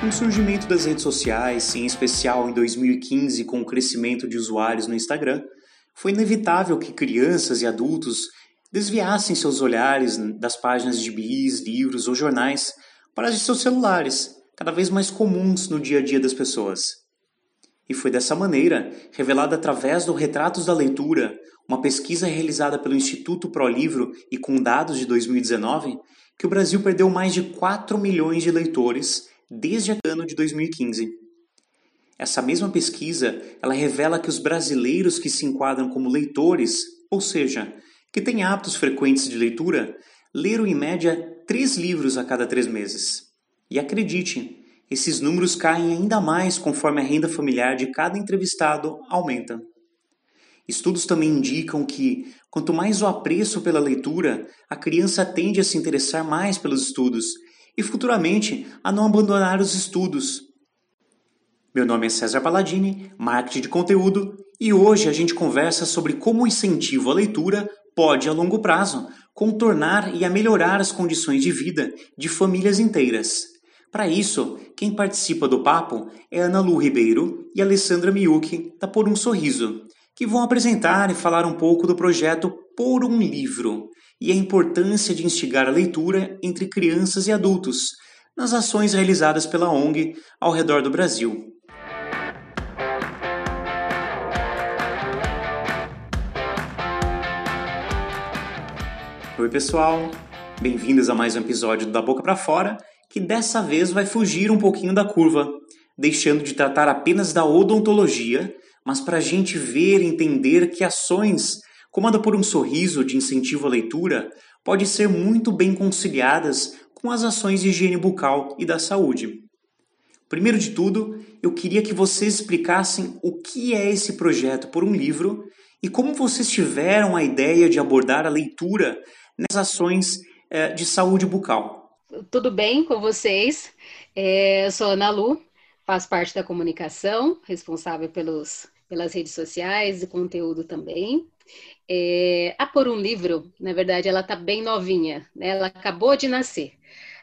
Com o surgimento das redes sociais, em especial em 2015 com o crescimento de usuários no Instagram, foi inevitável que crianças e adultos desviassem seus olhares das páginas de bis, livros ou jornais para as de seus celulares, cada vez mais comuns no dia a dia das pessoas. E foi dessa maneira, revelada através do Retratos da Leitura, uma pesquisa realizada pelo Instituto ProLivro e com dados de 2019, que o Brasil perdeu mais de 4 milhões de leitores desde o ano de 2015. Essa mesma pesquisa, ela revela que os brasileiros que se enquadram como leitores, ou seja, que têm hábitos frequentes de leitura, leram em média três livros a cada três meses. E acredite, esses números caem ainda mais conforme a renda familiar de cada entrevistado aumenta. Estudos também indicam que, quanto mais o apreço pela leitura, a criança tende a se interessar mais pelos estudos e futuramente a não abandonar os estudos. Meu nome é César Palladini, marketing de conteúdo, e hoje a gente conversa sobre como o incentivo à leitura pode, a longo prazo, contornar e melhorar as condições de vida de famílias inteiras. Para isso, quem participa do papo é Ana Lu Ribeiro e Alessandra Miyuki, da Por um Sorriso, que vão apresentar e falar um pouco do projeto Por um Livro e a importância de instigar a leitura entre crianças e adultos nas ações realizadas pela ONG ao redor do Brasil. Oi, pessoal! Bem-vindos a mais um episódio do Da Boca para Fora, que dessa vez vai fugir um pouquinho da curva, deixando de tratar apenas da odontologia, mas para a gente ver e entender que ações, como a da por um sorriso de incentivo à leitura, pode ser muito bem conciliadas com as ações de higiene bucal e da saúde. Primeiro de tudo, eu queria que vocês explicassem o que é esse projeto por um livro e como vocês tiveram a ideia de abordar a leitura nas ações é, de saúde bucal. Tudo bem com vocês? É, eu sou Ana Lu, faço parte da comunicação, responsável pelos, pelas redes sociais e conteúdo também. É, a Por um Livro, na verdade, ela está bem novinha, né? ela acabou de nascer.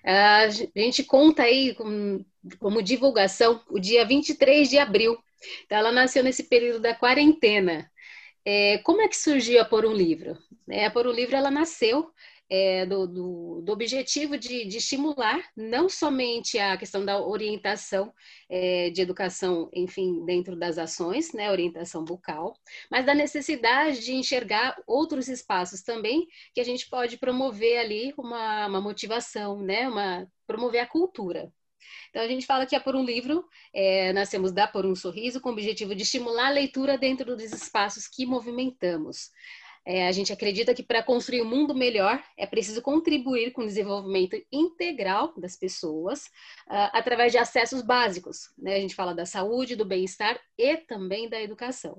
A gente conta aí com, como divulgação o dia 23 de abril. Então, ela nasceu nesse período da quarentena. É, como é que surgiu a Por um Livro? É, a Por um Livro ela nasceu é, do, do, do, objetivo de, de, estimular não somente a questão da orientação é, de educação, enfim, dentro das ações, né, orientação bucal, mas da necessidade de enxergar outros espaços também que a gente pode promover ali uma, uma motivação, né, uma, promover a cultura. Então, a gente fala que é por um livro, é, nascemos da Por um Sorriso, com o objetivo de estimular a leitura dentro dos espaços que movimentamos. É, a gente acredita que para construir um mundo melhor é preciso contribuir com o desenvolvimento integral das pessoas uh, através de acessos básicos. Né? A gente fala da saúde, do bem-estar e também da educação.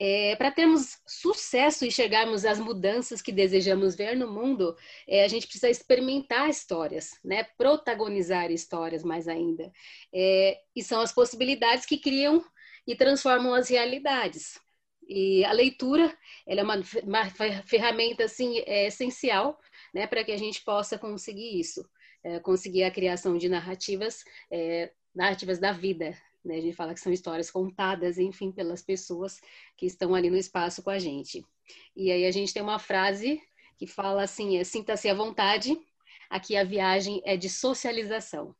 É, para termos sucesso e chegarmos às mudanças que desejamos ver no mundo, é, a gente precisa experimentar histórias, né? protagonizar histórias mais ainda. É, e são as possibilidades que criam e transformam as realidades. E a leitura ela é uma, uma ferramenta assim, é essencial né, para que a gente possa conseguir isso, é, conseguir a criação de narrativas, é, narrativas da vida, né? A gente fala que são histórias contadas, enfim, pelas pessoas que estão ali no espaço com a gente. E aí a gente tem uma frase que fala assim: é, sinta-se à vontade, aqui a viagem é de socialização.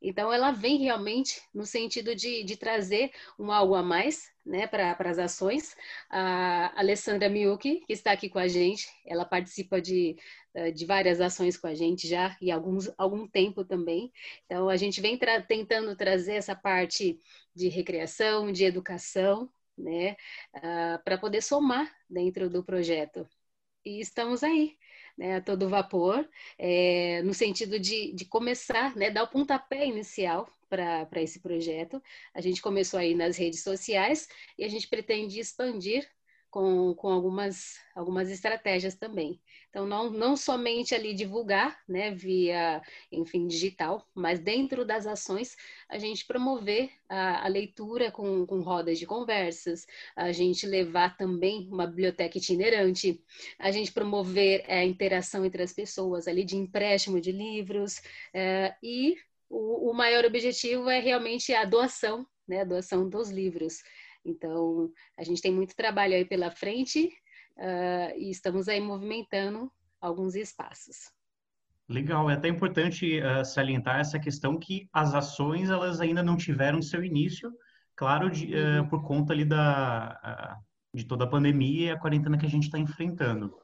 Então, ela vem realmente no sentido de, de trazer um algo a mais né, para as ações. A Alessandra Miyuki, que está aqui com a gente, ela participa de, eh, de várias ações com a gente já e alguns, algum tempo também. Então, a gente vem tra tentando trazer essa parte de recreação, de educação, né, uh, para poder somar dentro do projeto. E estamos aí né, a todo vapor, é, no sentido de, de começar, né, dar o pontapé inicial para esse projeto. A gente começou aí nas redes sociais e a gente pretende expandir com, com algumas, algumas estratégias também. Então, não, não somente ali divulgar, né, via, enfim, digital, mas dentro das ações, a gente promover a, a leitura com, com rodas de conversas, a gente levar também uma biblioteca itinerante, a gente promover é, a interação entre as pessoas ali de empréstimo de livros é, e o, o maior objetivo é realmente a doação, né? A doação dos livros. Então, a gente tem muito trabalho aí pela frente uh, e estamos aí movimentando alguns espaços. Legal, é até importante uh, salientar essa questão que as ações elas ainda não tiveram seu início, claro, de, uh, por conta ali da uh, de toda a pandemia e a quarentena que a gente está enfrentando.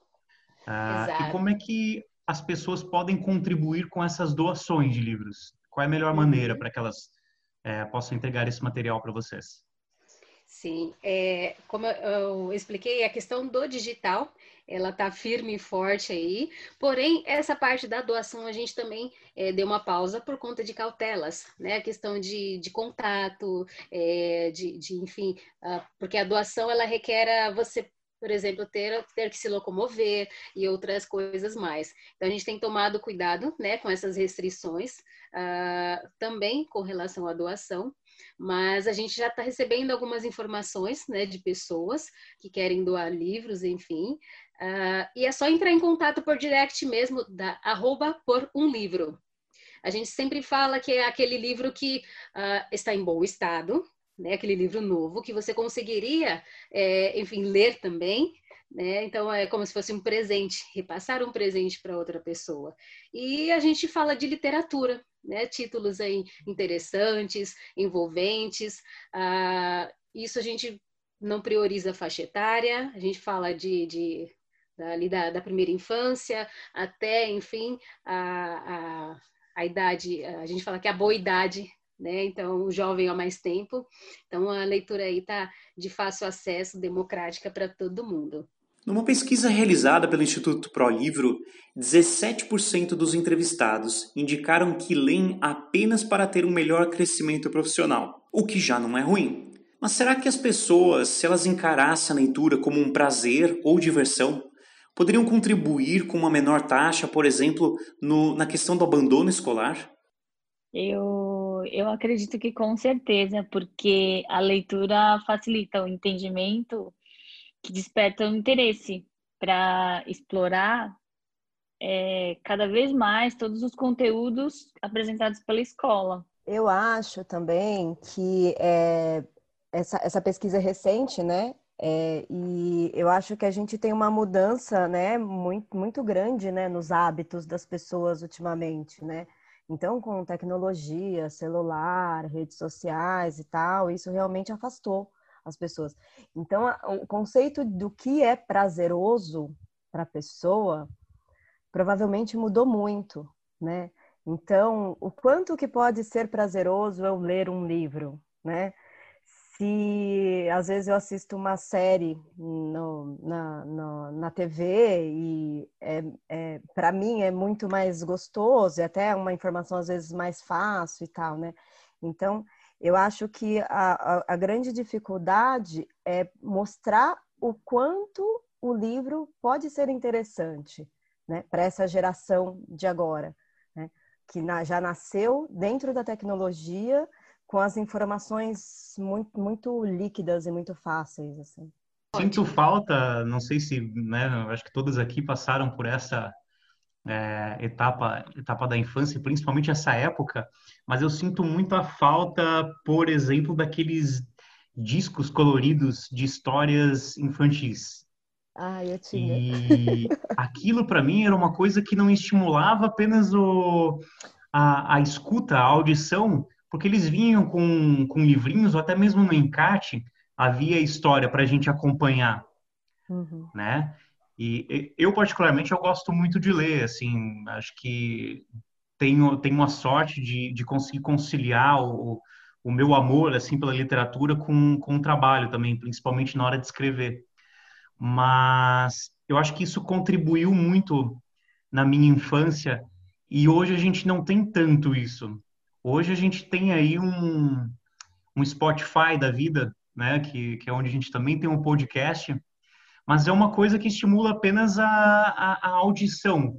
e como é que as pessoas podem contribuir com essas doações de livros? Qual é a melhor uhum. maneira para que elas possam entregar esse material para vocês? Sim, é, como eu expliquei, a questão do digital, ela está firme e forte aí, porém, essa parte da doação a gente também é, deu uma pausa por conta de cautelas, né? A questão de, de contato, é, de, de, enfim, uh, porque a doação, ela requer você por exemplo, ter, ter que se locomover e outras coisas mais. Então, a gente tem tomado cuidado né, com essas restrições, uh, também com relação à doação, mas a gente já está recebendo algumas informações né, de pessoas que querem doar livros, enfim, uh, e é só entrar em contato por direct mesmo, da arroba por um livro. A gente sempre fala que é aquele livro que uh, está em bom estado, né, aquele livro novo que você conseguiria, é, enfim, ler também, né? Então é como se fosse um presente, repassar um presente para outra pessoa. E a gente fala de literatura, né? Títulos aí interessantes, envolventes. Ah, isso a gente não prioriza a faixa etária, a gente fala de, de ali da, da, primeira infância até, enfim, a, a, a idade, a gente fala que é a boa idade né? Então, o jovem há mais tempo. Então, a leitura aí está de fácil acesso, democrática para todo mundo. Numa pesquisa realizada pelo Instituto ProLivro, 17% dos entrevistados indicaram que leem apenas para ter um melhor crescimento profissional, o que já não é ruim. Mas será que as pessoas, se elas encarassem a leitura como um prazer ou diversão, poderiam contribuir com uma menor taxa, por exemplo, no, na questão do abandono escolar? Eu, eu acredito que com certeza, porque a leitura facilita o entendimento, que desperta o interesse para explorar é, cada vez mais todos os conteúdos apresentados pela escola. Eu acho também que é, essa, essa pesquisa é recente, né? É, e eu acho que a gente tem uma mudança, né, muito, muito grande, né, nos hábitos das pessoas ultimamente, né? Então, com tecnologia, celular, redes sociais e tal, isso realmente afastou as pessoas. Então, o conceito do que é prazeroso para a pessoa provavelmente mudou muito, né? Então, o quanto que pode ser prazeroso eu ler um livro, né? se às vezes eu assisto uma série no, na, no, na TV e é, é para mim é muito mais gostoso e até uma informação às vezes mais fácil e tal, né? Então, eu acho que a, a, a grande dificuldade é mostrar o quanto o livro pode ser interessante né, para essa geração de agora, né, que na, já nasceu dentro da tecnologia com as informações muito, muito líquidas e muito fáceis, assim. Sinto falta, não sei se, né, acho que todos aqui passaram por essa é, etapa, etapa da infância, principalmente essa época, mas eu sinto muito a falta, por exemplo, daqueles discos coloridos de histórias infantis. Ah, eu tinha. E aquilo para mim era uma coisa que não estimulava apenas o, a, a escuta, a audição, porque eles vinham com, com livrinhos, ou até mesmo no encarte, havia história para a gente acompanhar, uhum. né? E eu, particularmente, eu gosto muito de ler, assim, acho que tenho, tenho uma sorte de, de conseguir conciliar o, o meu amor, assim, pela literatura com, com o trabalho também, principalmente na hora de escrever. Mas eu acho que isso contribuiu muito na minha infância e hoje a gente não tem tanto isso. Hoje a gente tem aí um, um Spotify da vida, né, que, que é onde a gente também tem um podcast, mas é uma coisa que estimula apenas a, a, a audição,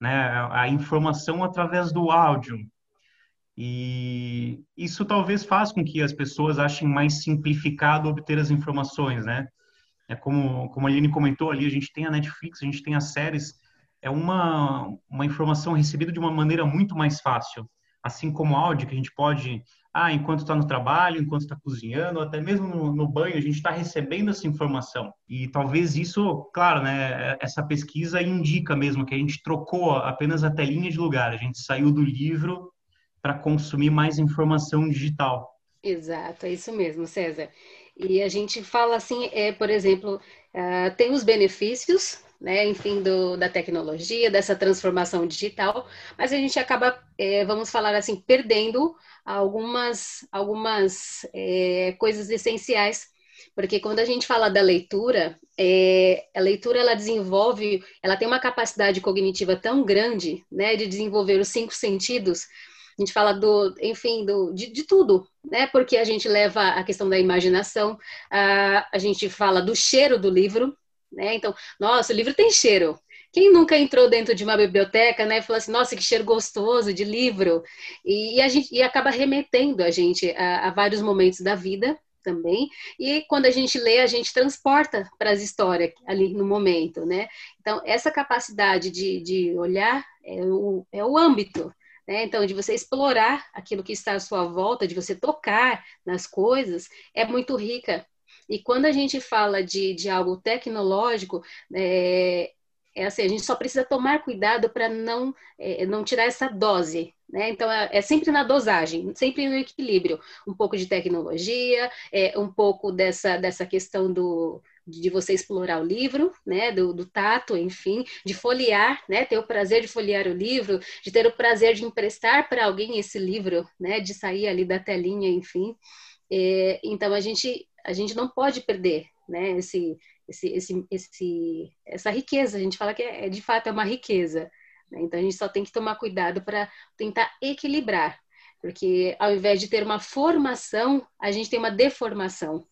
né, a informação através do áudio. E isso talvez faça com que as pessoas achem mais simplificado obter as informações, né? É como, como a Aline comentou ali, a gente tem a Netflix, a gente tem as séries, é uma, uma informação recebida de uma maneira muito mais fácil assim como áudio, que a gente pode, ah, enquanto está no trabalho, enquanto está cozinhando, até mesmo no, no banho, a gente está recebendo essa informação. E talvez isso, claro, né, essa pesquisa indica mesmo que a gente trocou apenas a telinha de lugar, a gente saiu do livro para consumir mais informação digital. Exato, é isso mesmo, César. E a gente fala assim, é, por exemplo, uh, tem os benefícios, né, enfim, do, da tecnologia, dessa transformação digital, mas a gente acaba, é, vamos falar assim, perdendo algumas, algumas é, coisas essenciais, porque quando a gente fala da leitura, é, a leitura ela desenvolve, ela tem uma capacidade cognitiva tão grande, né, de desenvolver os cinco sentidos, a gente fala do, enfim, do, de, de, tudo, né? Porque a gente leva a questão da imaginação, a, a gente fala do cheiro do livro, né? Então, nossa, o livro tem cheiro. Quem nunca entrou dentro de uma biblioteca, né, e falou assim, nossa, que cheiro gostoso de livro, e, e a gente e acaba remetendo a gente a, a vários momentos da vida, também. E quando a gente lê, a gente transporta para as histórias ali no momento, né? Então, essa capacidade de, de olhar é o, é o âmbito né? Então, de você explorar aquilo que está à sua volta, de você tocar nas coisas, é muito rica. E quando a gente fala de, de algo tecnológico, é, é assim, a gente só precisa tomar cuidado para não, é, não tirar essa dose, né? Então, é, é, sempre na dosagem, sempre no equilíbrio. Um pouco de tecnologia, é, um pouco dessa, dessa questão do, de você explorar o livro, né, do, do, tato, enfim, de folhear, né, ter o prazer de folhear o livro, de ter o prazer de emprestar para alguém esse livro, né, de sair ali da telinha, enfim. É, então a gente a gente não pode perder, né, esse, esse, esse, esse essa riqueza. A gente fala que é, de fato é uma riqueza. Né? Então a gente só tem que tomar cuidado para tentar equilibrar, porque ao invés de ter uma formação, a gente tem uma deformação.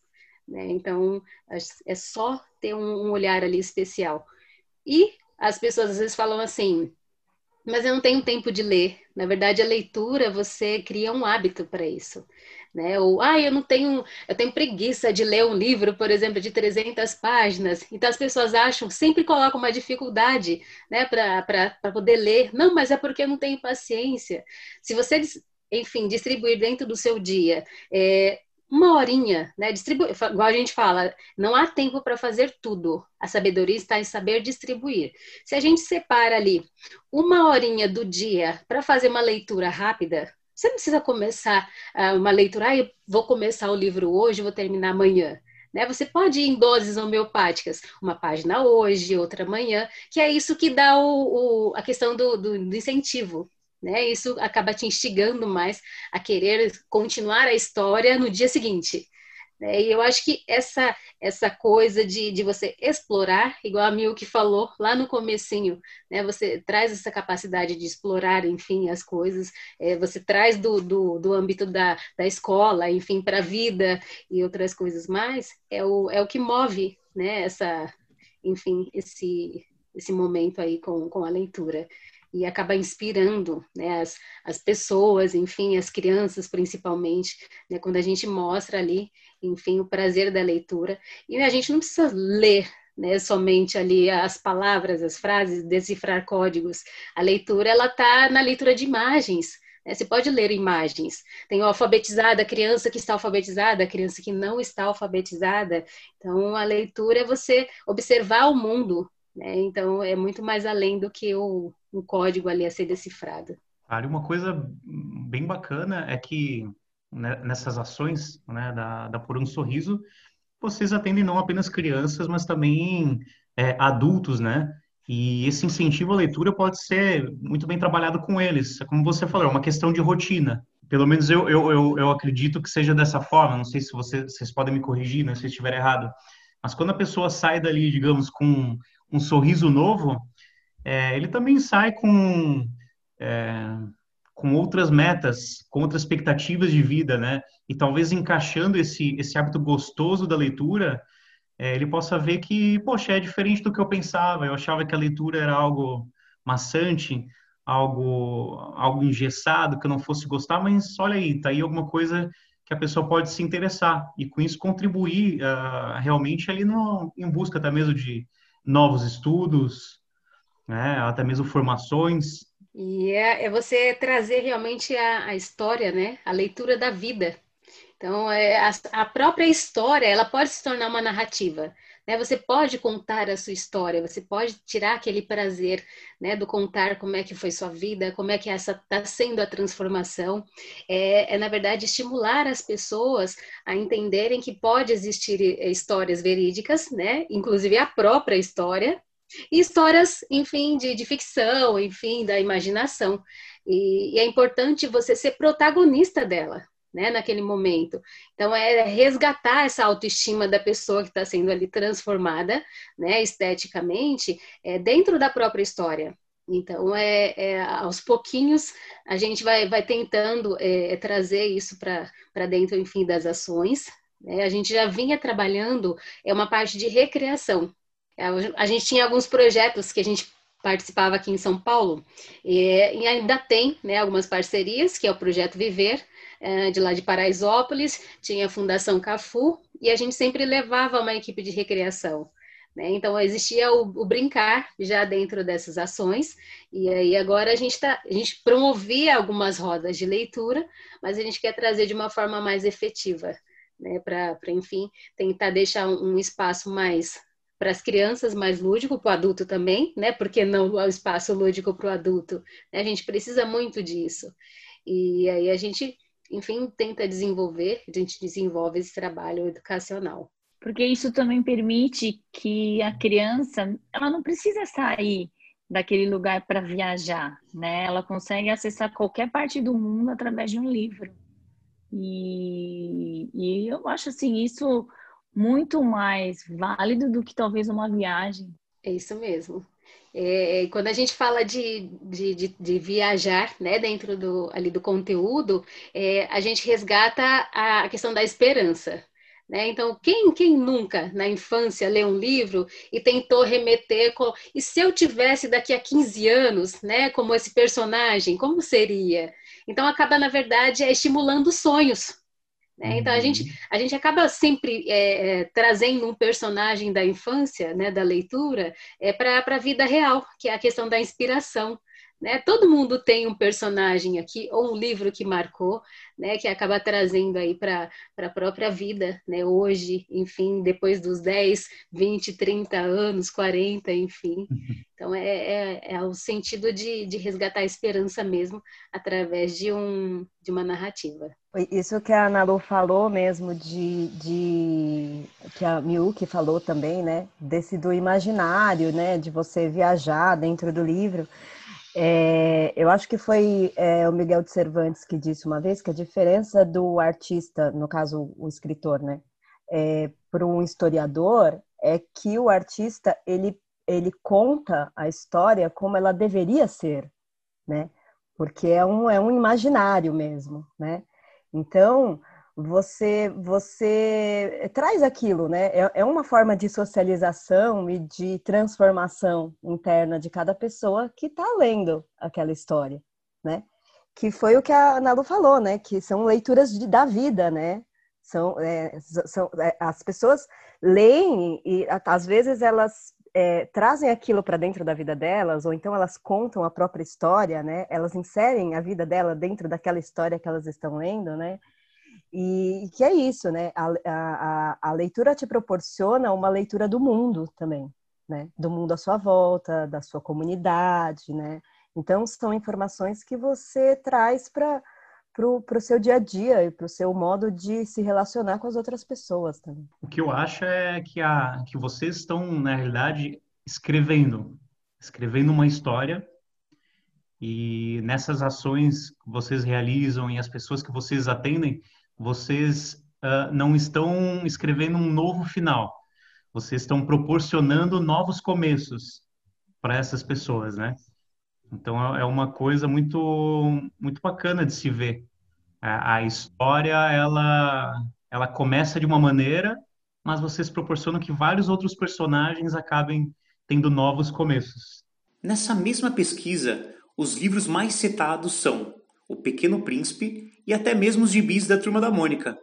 Né? Então, é só ter um olhar ali especial. E as pessoas às vezes falam assim, mas eu não tenho tempo de ler. Na verdade, a leitura, você cria um hábito para isso. Né? Ou, ah, eu não tenho, eu tenho preguiça de ler um livro, por exemplo, de 300 páginas. Então, as pessoas acham, sempre colocam uma dificuldade né, para poder ler. Não, mas é porque eu não tenho paciência. Se você, enfim, distribuir dentro do seu dia é, uma horinha, né? Distribuir, igual a gente fala, não há tempo para fazer tudo. A sabedoria está em saber distribuir. Se a gente separa ali uma horinha do dia para fazer uma leitura rápida, você não precisa começar uh, uma leitura, ah, eu vou começar o livro hoje, vou terminar amanhã. Né? Você pode ir em doses homeopáticas, uma página hoje, outra amanhã, que é isso que dá o, o a questão do, do, do incentivo né? Isso acaba te instigando mais a querer continuar a história no dia seguinte. Né? E eu acho que essa essa coisa de, de você explorar, igual a Mil que falou lá no comecinho, né? Você traz essa capacidade de explorar, enfim, as coisas. É, você traz do, do, do âmbito da, da escola, enfim, para a vida e outras coisas mais. É o, é o que move, né? Essa, enfim, esse esse momento aí com, com a leitura e acaba inspirando né, as, as pessoas, enfim, as crianças principalmente, né, quando a gente mostra ali, enfim, o prazer da leitura. E a gente não precisa ler né, somente ali as palavras, as frases, decifrar códigos. A leitura, ela está na leitura de imagens, né? você pode ler imagens. Tem o alfabetizado, a criança que está alfabetizada, a criança que não está alfabetizada. Então, a leitura é você observar o mundo né? Então, é muito mais além do que o, um código ali a ser decifrado. Uma coisa bem bacana é que né, nessas ações né, da, da Por um Sorriso, vocês atendem não apenas crianças, mas também é, adultos, né? E esse incentivo à leitura pode ser muito bem trabalhado com eles. Como você falou, é uma questão de rotina. Pelo menos eu, eu, eu, eu acredito que seja dessa forma. Não sei se você, vocês podem me corrigir, né, se estiver errado. Mas quando a pessoa sai dali, digamos, com um sorriso novo, é, ele também sai com, é, com outras metas, com outras expectativas de vida, né? E talvez encaixando esse, esse hábito gostoso da leitura, é, ele possa ver que, poxa, é diferente do que eu pensava. Eu achava que a leitura era algo maçante, algo, algo engessado, que eu não fosse gostar, mas olha aí, tá aí alguma coisa que a pessoa pode se interessar e com isso contribuir uh, realmente ali no, em busca até mesmo de novos estudos, né, até mesmo formações, E é, é você trazer realmente a, a, história, né? A leitura da vida. Então, é, a, a própria história, ela pode se tornar uma narrativa. Né? Você pode contar a sua história, você pode tirar aquele prazer né, do contar como é que foi sua vida, como é que essa está sendo a transformação. É, é, na verdade, estimular as pessoas a entenderem que pode existir eh, histórias verídicas, né? inclusive a própria história, e histórias, enfim, de, de ficção, enfim, da imaginação. E, e, é importante você ser protagonista dela, né, naquele momento. Então, é resgatar essa autoestima da pessoa que está sendo ali transformada, né, esteticamente, é, dentro da própria história. Então, é, é, aos pouquinhos, a gente vai, vai tentando é, trazer isso para dentro, enfim, das ações. Né? A gente já vinha trabalhando é uma parte de recreação. A gente tinha alguns projetos que a gente participava aqui em São Paulo e, e ainda tem né, algumas parcerias, que é o Projeto Viver, é, de lá de Paraisópolis, tinha a Fundação Cafu, e a gente sempre levava uma equipe de recreação. Né? Então, existia o, o, brincar já dentro dessas ações, e aí agora a gente, tá, a gente promovia algumas rodas de leitura, mas a gente quer trazer de uma forma mais efetiva, né? para, enfim, tentar deixar um, um espaço mais para as crianças mais lúdico, para o adulto também, né? Porque não o espaço lúdico para o adulto. Né? A gente precisa muito disso. E aí a gente, enfim, tenta desenvolver, a gente desenvolve esse trabalho educacional. Porque isso também permite que a criança, ela não precisa sair daquele lugar para viajar, né? Ela consegue acessar qualquer parte do mundo através de um livro. E, e eu acho assim, isso muito mais válido do que talvez uma viagem. É isso mesmo. É, quando a gente fala de, de, de, de, viajar né, dentro do, ali do conteúdo, é, a gente resgata a, a questão da esperança. Né? Então, quem, quem nunca na infância leu um livro e tentou remeter com, e se eu tivesse daqui a 15 anos, né, como esse personagem, como seria? Então, acaba, na verdade, é estimulando sonhos, né? Então a gente, uhum. a gente acaba sempre é, é, trazendo um personagem da infância, né, da leitura, é, para a vida real, que é a questão da inspiração. Né? Todo mundo tem um personagem aqui, ou um livro que marcou, né? que acaba trazendo aí para a própria vida, né? hoje, enfim, depois dos 10, 20, 30 anos, 40, enfim. Então, é, é, é o sentido de, de resgatar a esperança mesmo através de, um, de uma narrativa. Isso que a Ana Lu falou mesmo, de, de que a Miyuki falou também, né? Desse do imaginário, né? De você viajar dentro do livro. É, eu acho que foi é, o Miguel de Cervantes que disse uma vez que a diferença do artista, no caso o escritor, né, é, para um historiador, é que o artista ele, ele conta a história como ela deveria ser, né, porque é um, é um imaginário mesmo, né. Então você você traz aquilo, né? É, é uma forma de socialização e de transformação interna de cada pessoa que está lendo aquela história, né? Que foi o que a Nalu falou, né? Que são leituras de, da vida, né? São, é, são é, as pessoas leem e às vezes elas é, trazem aquilo para dentro da vida delas, ou então elas contam a própria história, né? Elas inserem a vida dela dentro daquela história que elas estão lendo, né? E, que é isso, né? A, a, a leitura te proporciona uma leitura do mundo também, né? Do mundo à sua volta, da sua comunidade, né? Então, são informações que você traz para para o seu dia a dia e para o seu modo de se relacionar com as outras pessoas também. O que eu acho é que, a, que vocês estão, na realidade, escrevendo, escrevendo uma história e nessas ações que vocês realizam e as pessoas que vocês atendem, vocês uh, não estão escrevendo um novo final, vocês estão proporcionando novos começos para essas pessoas, né? Então é, é uma coisa muito muito bacana de se ver. A, a história ela ela começa de uma maneira, mas vocês proporcionam que vários outros personagens acabem tendo novos começos. Nessa mesma pesquisa, os livros mais citados são O Pequeno Príncipe e até mesmo os gibis da Turma da Mônica.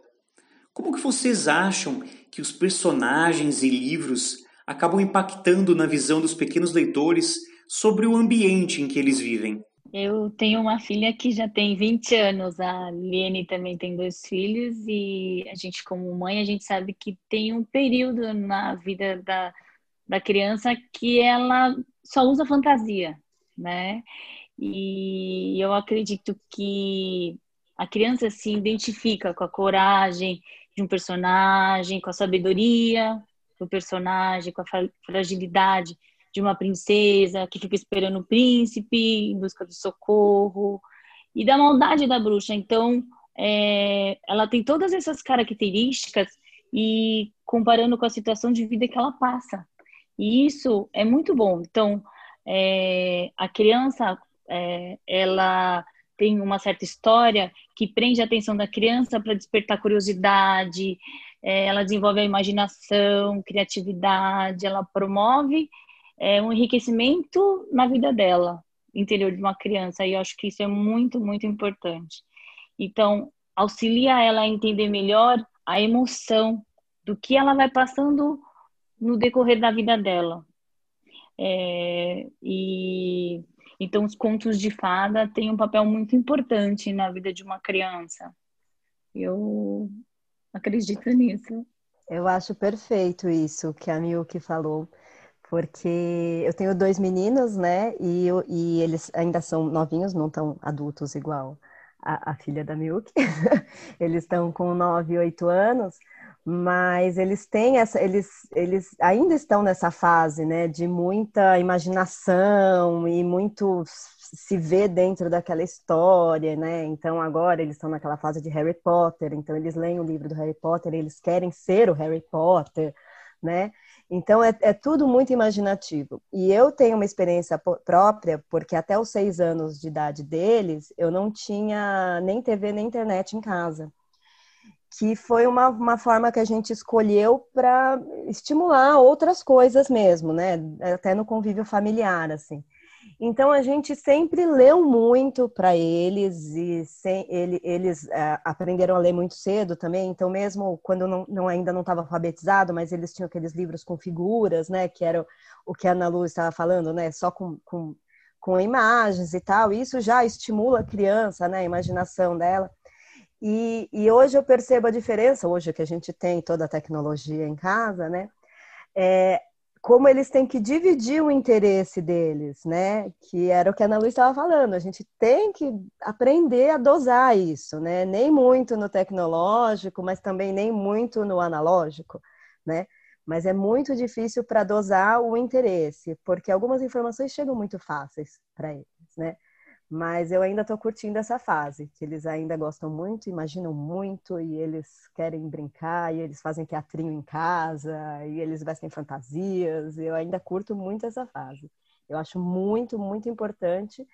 Como que vocês acham que os personagens e livros acabam impactando na visão dos pequenos leitores sobre o ambiente em que eles vivem? Eu tenho uma filha que já tem 20 anos, a Liene também tem dois filhos, e a gente, como mãe, a gente sabe que tem um período na vida da, da criança que ela só usa fantasia, né? E eu acredito que a criança se identifica com a coragem de um personagem, com a sabedoria do personagem, com a fragilidade de uma princesa que fica esperando o príncipe em busca de socorro e da maldade da bruxa. Então, é, ela tem todas essas características e comparando com a situação de vida que ela passa. E isso é muito bom. Então, é, a criança, é, ela tem uma certa história que prende a atenção da criança para despertar curiosidade, é, ela desenvolve a imaginação, criatividade, ela promove é, um enriquecimento na vida dela, interior de uma criança, e eu acho que isso é muito, muito importante. Então, auxilia ela a entender melhor a emoção do que ela vai passando no decorrer da vida dela. É, e então os contos de fada têm um papel muito importante na vida de uma criança. Eu acredito nisso. Eu acho perfeito isso que a Milky falou, porque eu tenho dois meninos, né? E, eu, e eles ainda são novinhos, não tão adultos igual a, a filha da Milk. eles estão com 9 e 8 anos, mas eles têm essa, eles, eles ainda estão nessa fase, né, de muita imaginação e muito se ver dentro daquela história, né? Então agora eles estão naquela fase de Harry Potter, então eles leem o livro do Harry Potter, eles querem ser o Harry Potter, né? Então é, é tudo muito imaginativo. E eu tenho uma experiência própria, porque até os seis anos de idade deles, eu não tinha nem TV nem internet em casa. Que foi uma, uma forma que a gente escolheu para estimular outras coisas mesmo, né? Até no convívio familiar, assim. Então a gente sempre leu muito para eles e sem, ele, eles é, aprenderam a ler muito cedo também. Então mesmo quando não, não ainda não estava alfabetizado, mas eles tinham aqueles livros com figuras, né? Que era o que a Ana Lu estava falando, né? Só com, com, com imagens e tal. Isso já estimula a criança, né? A imaginação dela. E, e hoje eu percebo a diferença, hoje que a gente tem toda a tecnologia em casa, né? É, como eles têm que dividir o interesse deles, né? Que era o que a Ana Luísa estava falando. A gente tem que aprender a dosar isso, né? Nem muito no tecnológico, mas também nem muito no analógico, né? Mas é muito difícil para dosar o interesse, porque algumas informações chegam muito fáceis para eles, né? Mas eu ainda estou curtindo essa fase, que eles ainda gostam muito, imaginam muito, e eles querem brincar, e eles fazem teatrinho em casa, e eles vestem fantasias, eu ainda curto muito essa fase. Eu acho muito, muito importante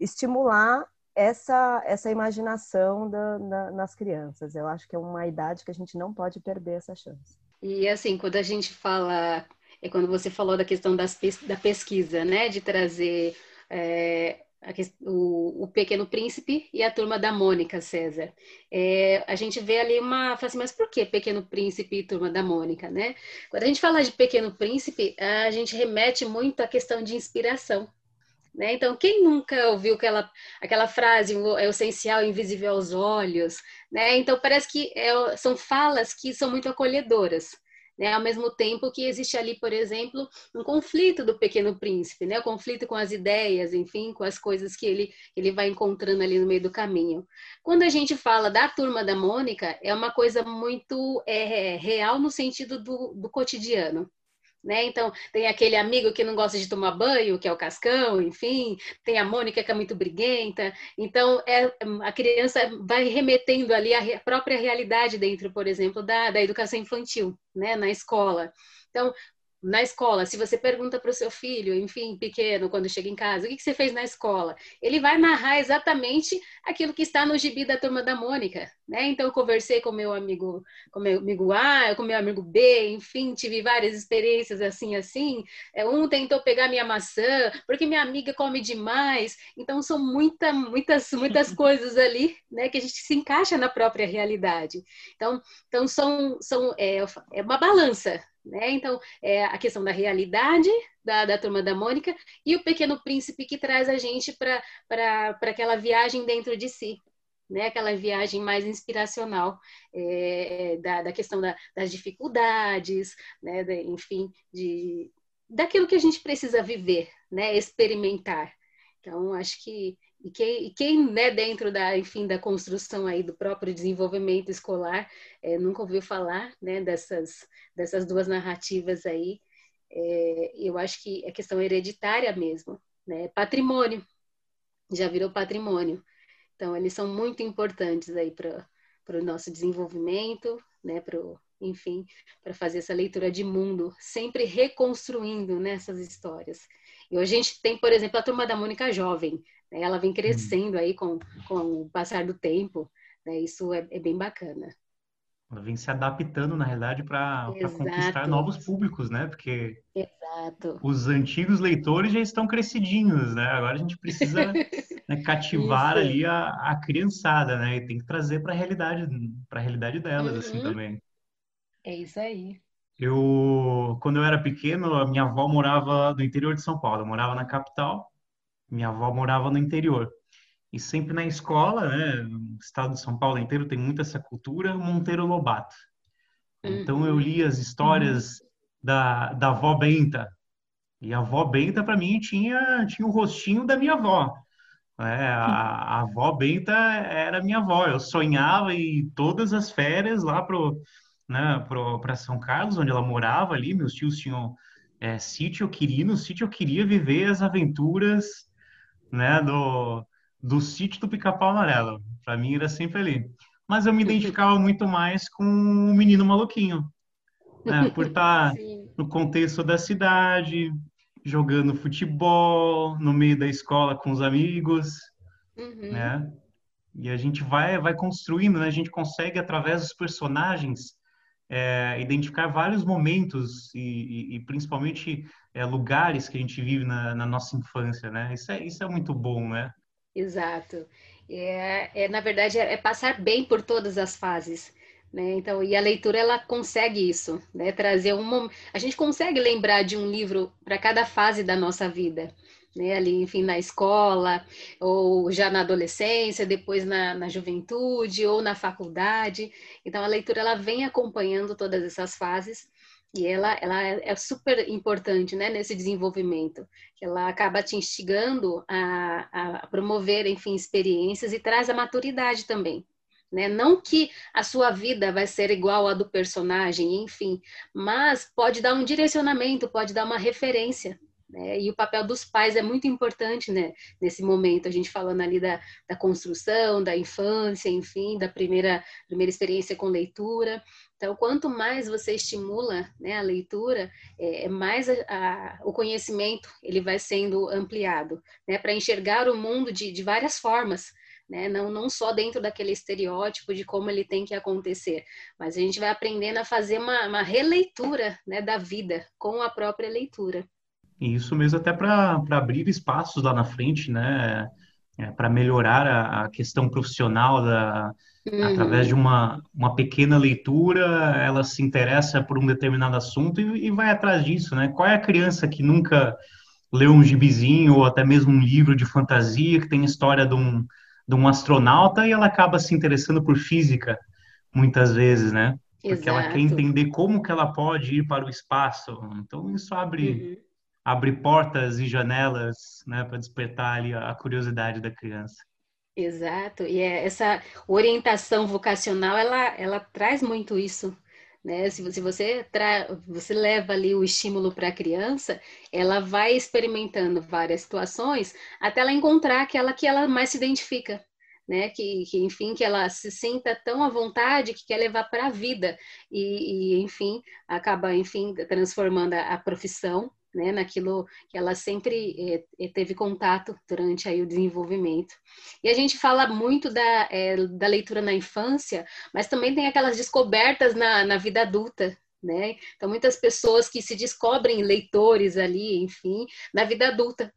estimular essa, essa imaginação da, da, nas crianças. Eu acho que é uma idade que a gente não pode perder essa chance. E assim, quando a gente fala, é quando você falou da questão das, da pesquisa, né, de trazer é, o, o, Pequeno Príncipe e a Turma da Mônica, César. É, a gente vê ali uma... Fala assim, mas por que Pequeno Príncipe e Turma da Mônica, né? Quando a gente fala de Pequeno Príncipe, a gente remete muito à questão de inspiração. Né? Então, quem nunca ouviu aquela, aquela frase, é o essencial invisível aos olhos? Né? Então, parece que é, são falas que são muito acolhedoras né? Ao mesmo tempo que existe ali, por exemplo, um conflito do Pequeno Príncipe, né? O conflito com as ideias, enfim, com as coisas que ele, ele vai encontrando ali no meio do caminho. Quando a gente fala da turma da Mônica, é uma coisa muito é, real no sentido do, do cotidiano. Né? Então, tem aquele amigo que não gosta de tomar banho, que é o Cascão, enfim, tem a Mônica que é muito briguenta. Então, é, a criança vai remetendo ali a própria realidade dentro, por exemplo, da, da educação infantil, né? na escola. Então, na escola, se você pergunta para o seu filho, enfim, pequeno, quando chega em casa, o que, você fez na escola? Ele vai narrar exatamente aquilo que está no gibi da turma da Mônica, né? Então, eu conversei com meu amigo, com meu amigo A, com meu amigo B, enfim, tive várias experiências assim, assim. É, um tentou pegar minha maçã, porque minha amiga come demais. Então, são muita, muitas, muitas coisas ali, né, que a gente se encaixa na própria realidade. Então, então são, são é, é uma balança, Né? Então, é a questão da realidade da, da turma da Mônica e o Pequeno Príncipe que traz a gente para aquela viagem dentro de si, né? aquela viagem mais inspiracional é, da, da questão da, das dificuldades, né? Enfim, de, daquilo que a gente precisa viver, né? experimentar. Então, acho que e quem, e quem né, dentro da, enfim, da construção aí do próprio desenvolvimento escolar é, nunca ouviu falar né, dessas, dessas duas narrativas aí, é, eu acho que é questão hereditária mesmo, né? Patrimônio, já virou patrimônio. Então, eles são muito importantes aí para o nosso desenvolvimento, né? Pro, enfim, para fazer essa leitura de mundo, sempre reconstruindo nessas né, histórias. E hoje a gente tem, por exemplo, a Turma da Mônica Jovem, né? ela vem crescendo aí com, com o passar do tempo, né? isso é, é bem bacana. Ela vem se adaptando, na realidade, para conquistar novos públicos, né? Porque Exato. os antigos leitores já estão crescidinhos, né? Agora a gente precisa né, cativar Isso. ali a, a criançada, né? E tem que trazer para a realidade, para a realidade delas, assim, uhum. assim, também. É isso aí. Eu, quando eu era pequeno, a minha avó morava no interior de São Paulo. Eu morava na capital, minha avó morava no interior. E sempre na escola, né, no estado de São Paulo inteiro tem muito essa cultura, Monteiro Lobato. Então eu li as histórias uhum. da, da avó Benta. E a avó Benta, para mim, tinha, tinha o rostinho da minha avó. É, a, a avó Benta era minha avó. Eu sonhava em todas as férias lá pro, né, para São Carlos, onde ela morava ali. Meus tios tinham é, sítio, eu queria no sítio, eu queria viver as aventuras né, do, do sítio do Pica-Pau Amarelo. Para mim era sempre ali. Mas eu me identificava muito mais com o menino maluquinho, né, por estar tá no contexto da cidade, jogando futebol, no meio da escola com os amigos, uhum. né? E a gente vai, vai construindo, né? A gente consegue, através dos personagens, é, identificar vários momentos e, e, e principalmente é, lugares que a gente vive na, na, nossa infância, né? Isso é, isso é muito bom, né? Exato. É, é na verdade, é, é passar bem por todas as fases. Né? Então, e a leitura ela consegue isso, né? Trazer um a gente consegue lembrar de um livro para cada fase da nossa vida, né? Ali, enfim, na escola ou já na adolescência, depois na, na juventude ou na faculdade. Então, a leitura ela vem acompanhando todas essas fases e ela, ela é super importante né, nesse desenvolvimento. Ela acaba te instigando a, a promover, enfim, experiências e traz a maturidade também. Né? Não que a sua vida vai ser igual à do personagem, enfim, mas pode dar um direcionamento, pode dar uma referência. Né? E o papel dos pais é muito importante né? nesse momento, a gente falando ali da, da construção, da infância, enfim, da primeira, primeira experiência com leitura. Então, quanto mais você estimula né, a leitura, é, é mais a, a, o conhecimento ele vai sendo ampliado, né, para enxergar o mundo de, de várias formas, né, não, não só dentro daquele estereótipo de como ele tem que acontecer, mas a gente vai aprendendo a fazer uma, uma releitura né, da vida com a própria leitura. Isso mesmo, até para abrir espaços lá na frente, né? É, para melhorar a, a, questão profissional da, uhum. através de uma, uma pequena leitura, ela se interessa por um determinado assunto e, e, vai atrás disso, né? Qual é a criança que nunca leu um gibizinho ou até mesmo um livro de fantasia que tem história de um, de um astronauta e ela acaba se interessando por física muitas vezes, né? Porque Exato. ela quer entender como que ela pode ir para o espaço. Então isso abre uhum abre portas e janelas né, para despertar ali a curiosidade da criança. Exato, e é essa orientação vocacional, ela, ela traz muito isso, né? Se, se você, você leva ali o estímulo para a criança, ela vai experimentando várias situações até ela encontrar aquela que ela mais se identifica, né? Que, que, enfim, que ela se sinta tão à vontade que quer levar para a vida e, e, enfim, acaba, enfim, transformando a, a profissão né, naquilo que ela sempre é, teve contato durante aí o desenvolvimento. E a gente fala muito da, é, da leitura na infância, mas também tem aquelas descobertas na, na vida adulta, né? Então, muitas pessoas que se descobrem leitores ali, enfim, na vida adulta.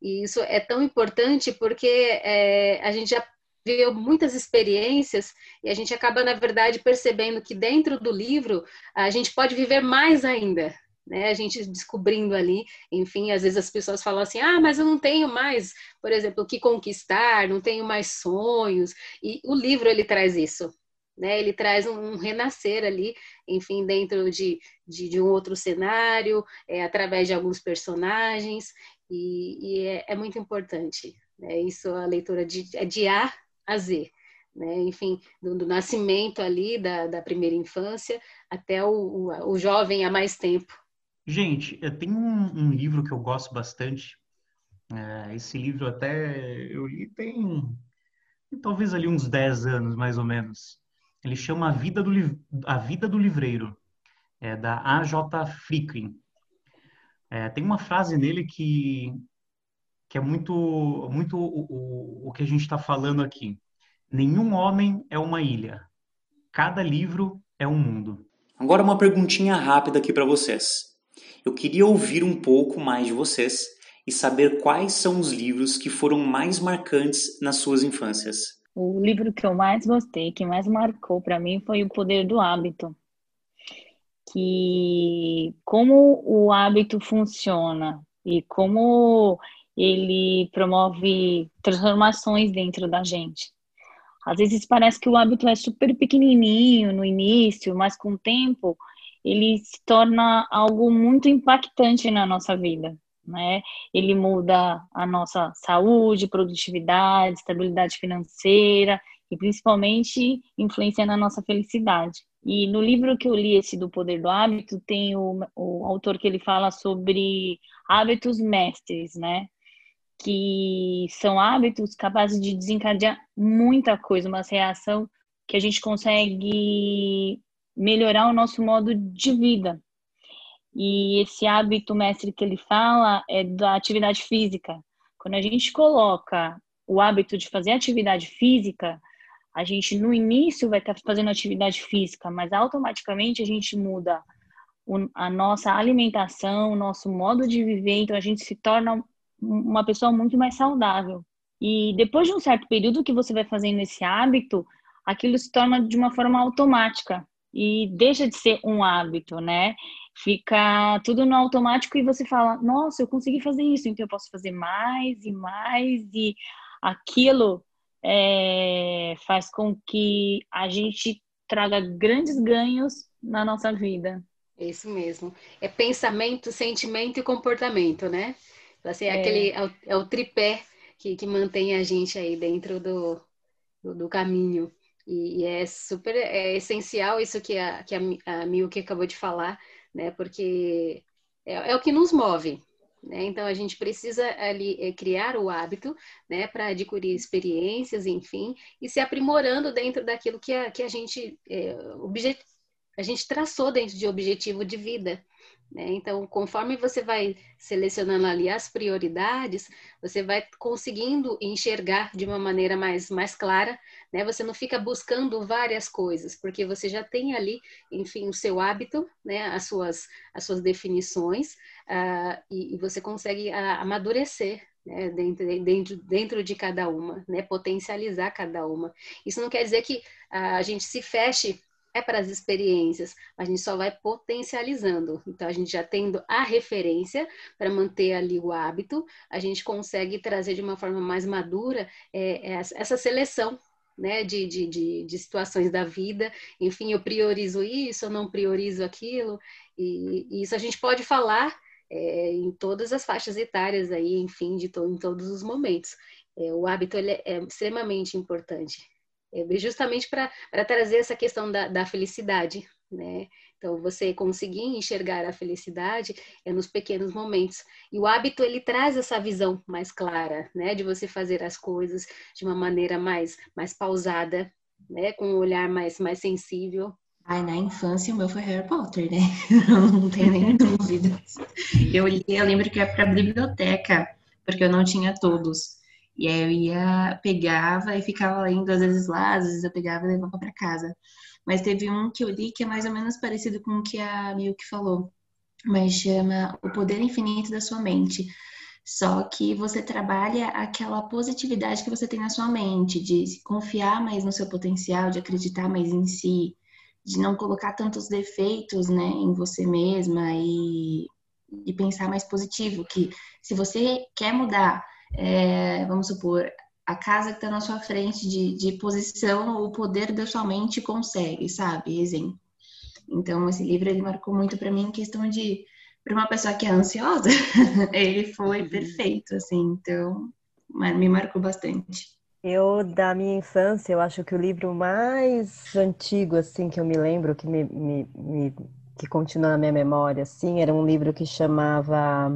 E isso é tão importante porque é, a gente já viveu muitas experiências e a gente acaba, na verdade, percebendo que dentro do livro a gente pode viver mais ainda, né? A gente descobrindo ali, enfim, às vezes as pessoas falam assim: ah, mas eu não tenho mais, por exemplo, o que conquistar, não tenho mais sonhos. E o livro ele traz isso, né? Ele traz um renascer ali, enfim, dentro de, de, de um outro cenário, é, através de alguns personagens, e, e é, é, muito importante. Né? Isso a leitura de, é de A a Z. Né? Enfim, do, do, nascimento ali da, da primeira infância até o, o, o jovem há mais tempo. Gente, tem um, um, livro que eu gosto bastante. É, esse livro até eu li tem talvez ali uns 10 anos, mais ou menos. Ele chama A Vida do, A Vida do Livreiro, é da A.J. Frickrin. É, tem uma frase nele que, que é muito, muito o, o, o que a gente está falando aqui. Nenhum homem é uma ilha. Cada livro é um mundo. Agora uma perguntinha rápida aqui para vocês. Eu queria ouvir um pouco mais de vocês e saber quais são os livros que foram mais marcantes nas suas infâncias. O livro que eu mais gostei, que mais marcou para mim foi O Poder do Hábito. Que como o hábito funciona e como ele promove transformações dentro da gente. Às vezes parece que o hábito é super pequenininho no início, mas com o tempo ele se torna algo muito impactante na nossa vida, né? Ele muda a nossa saúde, produtividade, estabilidade financeira e principalmente influencia na nossa felicidade. E no livro que eu li, esse do Poder do Hábito, tem o, o autor que ele fala sobre hábitos mestres, né? Que são hábitos capazes de desencadear muita coisa, uma reação que a gente consegue melhorar o nosso modo de vida. E esse hábito mestre que ele fala é da atividade física. Quando a gente coloca o hábito de fazer atividade física, a gente no início vai estar fazendo atividade física, mas automaticamente a gente muda a nossa alimentação, o nosso modo de viver, então a gente se torna uma pessoa muito mais saudável. E depois de um certo período que você vai fazendo esse hábito, aquilo se torna de uma forma automática e deixa de ser um hábito, né? Fica tudo no automático e você fala: nossa, eu consegui fazer isso, então eu posso fazer mais e mais, e aquilo é, faz com que a gente traga grandes ganhos na nossa vida. Isso mesmo. É pensamento, sentimento e comportamento, né? Assim, é, é. aquele, é o, é o tripé que, que mantém a gente aí dentro do, do, do caminho. E, e, é super é essencial isso que a, que a, a Milky acabou de falar, né? Porque é, é o que nos move. Né? Então a gente precisa ali é, criar o hábito, né, para adquirir experiências, enfim, e se aprimorando dentro daquilo que a, que a gente é, objet, a gente traçou dentro de objetivo de vida. Né? Então, conforme você vai selecionando ali as prioridades, você vai conseguindo enxergar de uma maneira mais, mais clara, né? Você não fica buscando várias coisas, porque você já tem ali, enfim, o seu hábito, né? As suas, as suas definições, uh, e, e, você consegue uh, amadurecer né, dentro, dentro, dentro de cada uma, né, potencializar cada uma. Isso não quer dizer que uh, a gente se feche é para as experiências, a gente só vai potencializando. Então, a gente já tendo a referência para manter ali o hábito, a gente consegue trazer de uma forma mais madura é, é essa seleção né, de, de, de, de, situações da vida. Enfim, eu priorizo isso, eu não priorizo aquilo. E, e isso a gente pode falar é, em todas as faixas etárias aí, enfim, de to, em todos os momentos. É, o hábito é, é extremamente importante. Justamente para trazer essa questão da, da felicidade, né? Então, você conseguir enxergar a felicidade é nos pequenos momentos. E o hábito, ele traz essa visão mais clara, né? De você fazer as coisas de uma maneira mais, mais pausada, né? Com um olhar mais, mais sensível. Ai, na infância o meu foi Harry Potter, né? Não tenho nem dúvidas. Eu, eu lembro que ia para a biblioteca, porque eu não tinha todos. E aí eu ia, pegava e ficava lendo, às vezes lá, às vezes eu pegava e levava para casa. Mas teve um que eu li que é mais ou menos parecido com o que a Milk falou, mas chama O Poder Infinito da Sua Mente. Só que você trabalha aquela positividade que você tem na sua mente, de confiar mais no seu potencial, de acreditar mais em si, de não colocar tantos defeitos né, em você mesma e, e pensar mais positivo. Que se você quer mudar, é, vamos supor, a casa que está na sua frente de, de posição, o poder da sua mente consegue, sabe? Exemplo. Então, esse livro ele marcou muito para mim em questão de para uma pessoa que é ansiosa, ele foi uhum. perfeito, assim, então me marcou bastante. Eu, da minha infância, eu acho que o livro mais antigo, assim, que eu me lembro, que me, me, me que continua na minha memória, assim, era um livro que chamava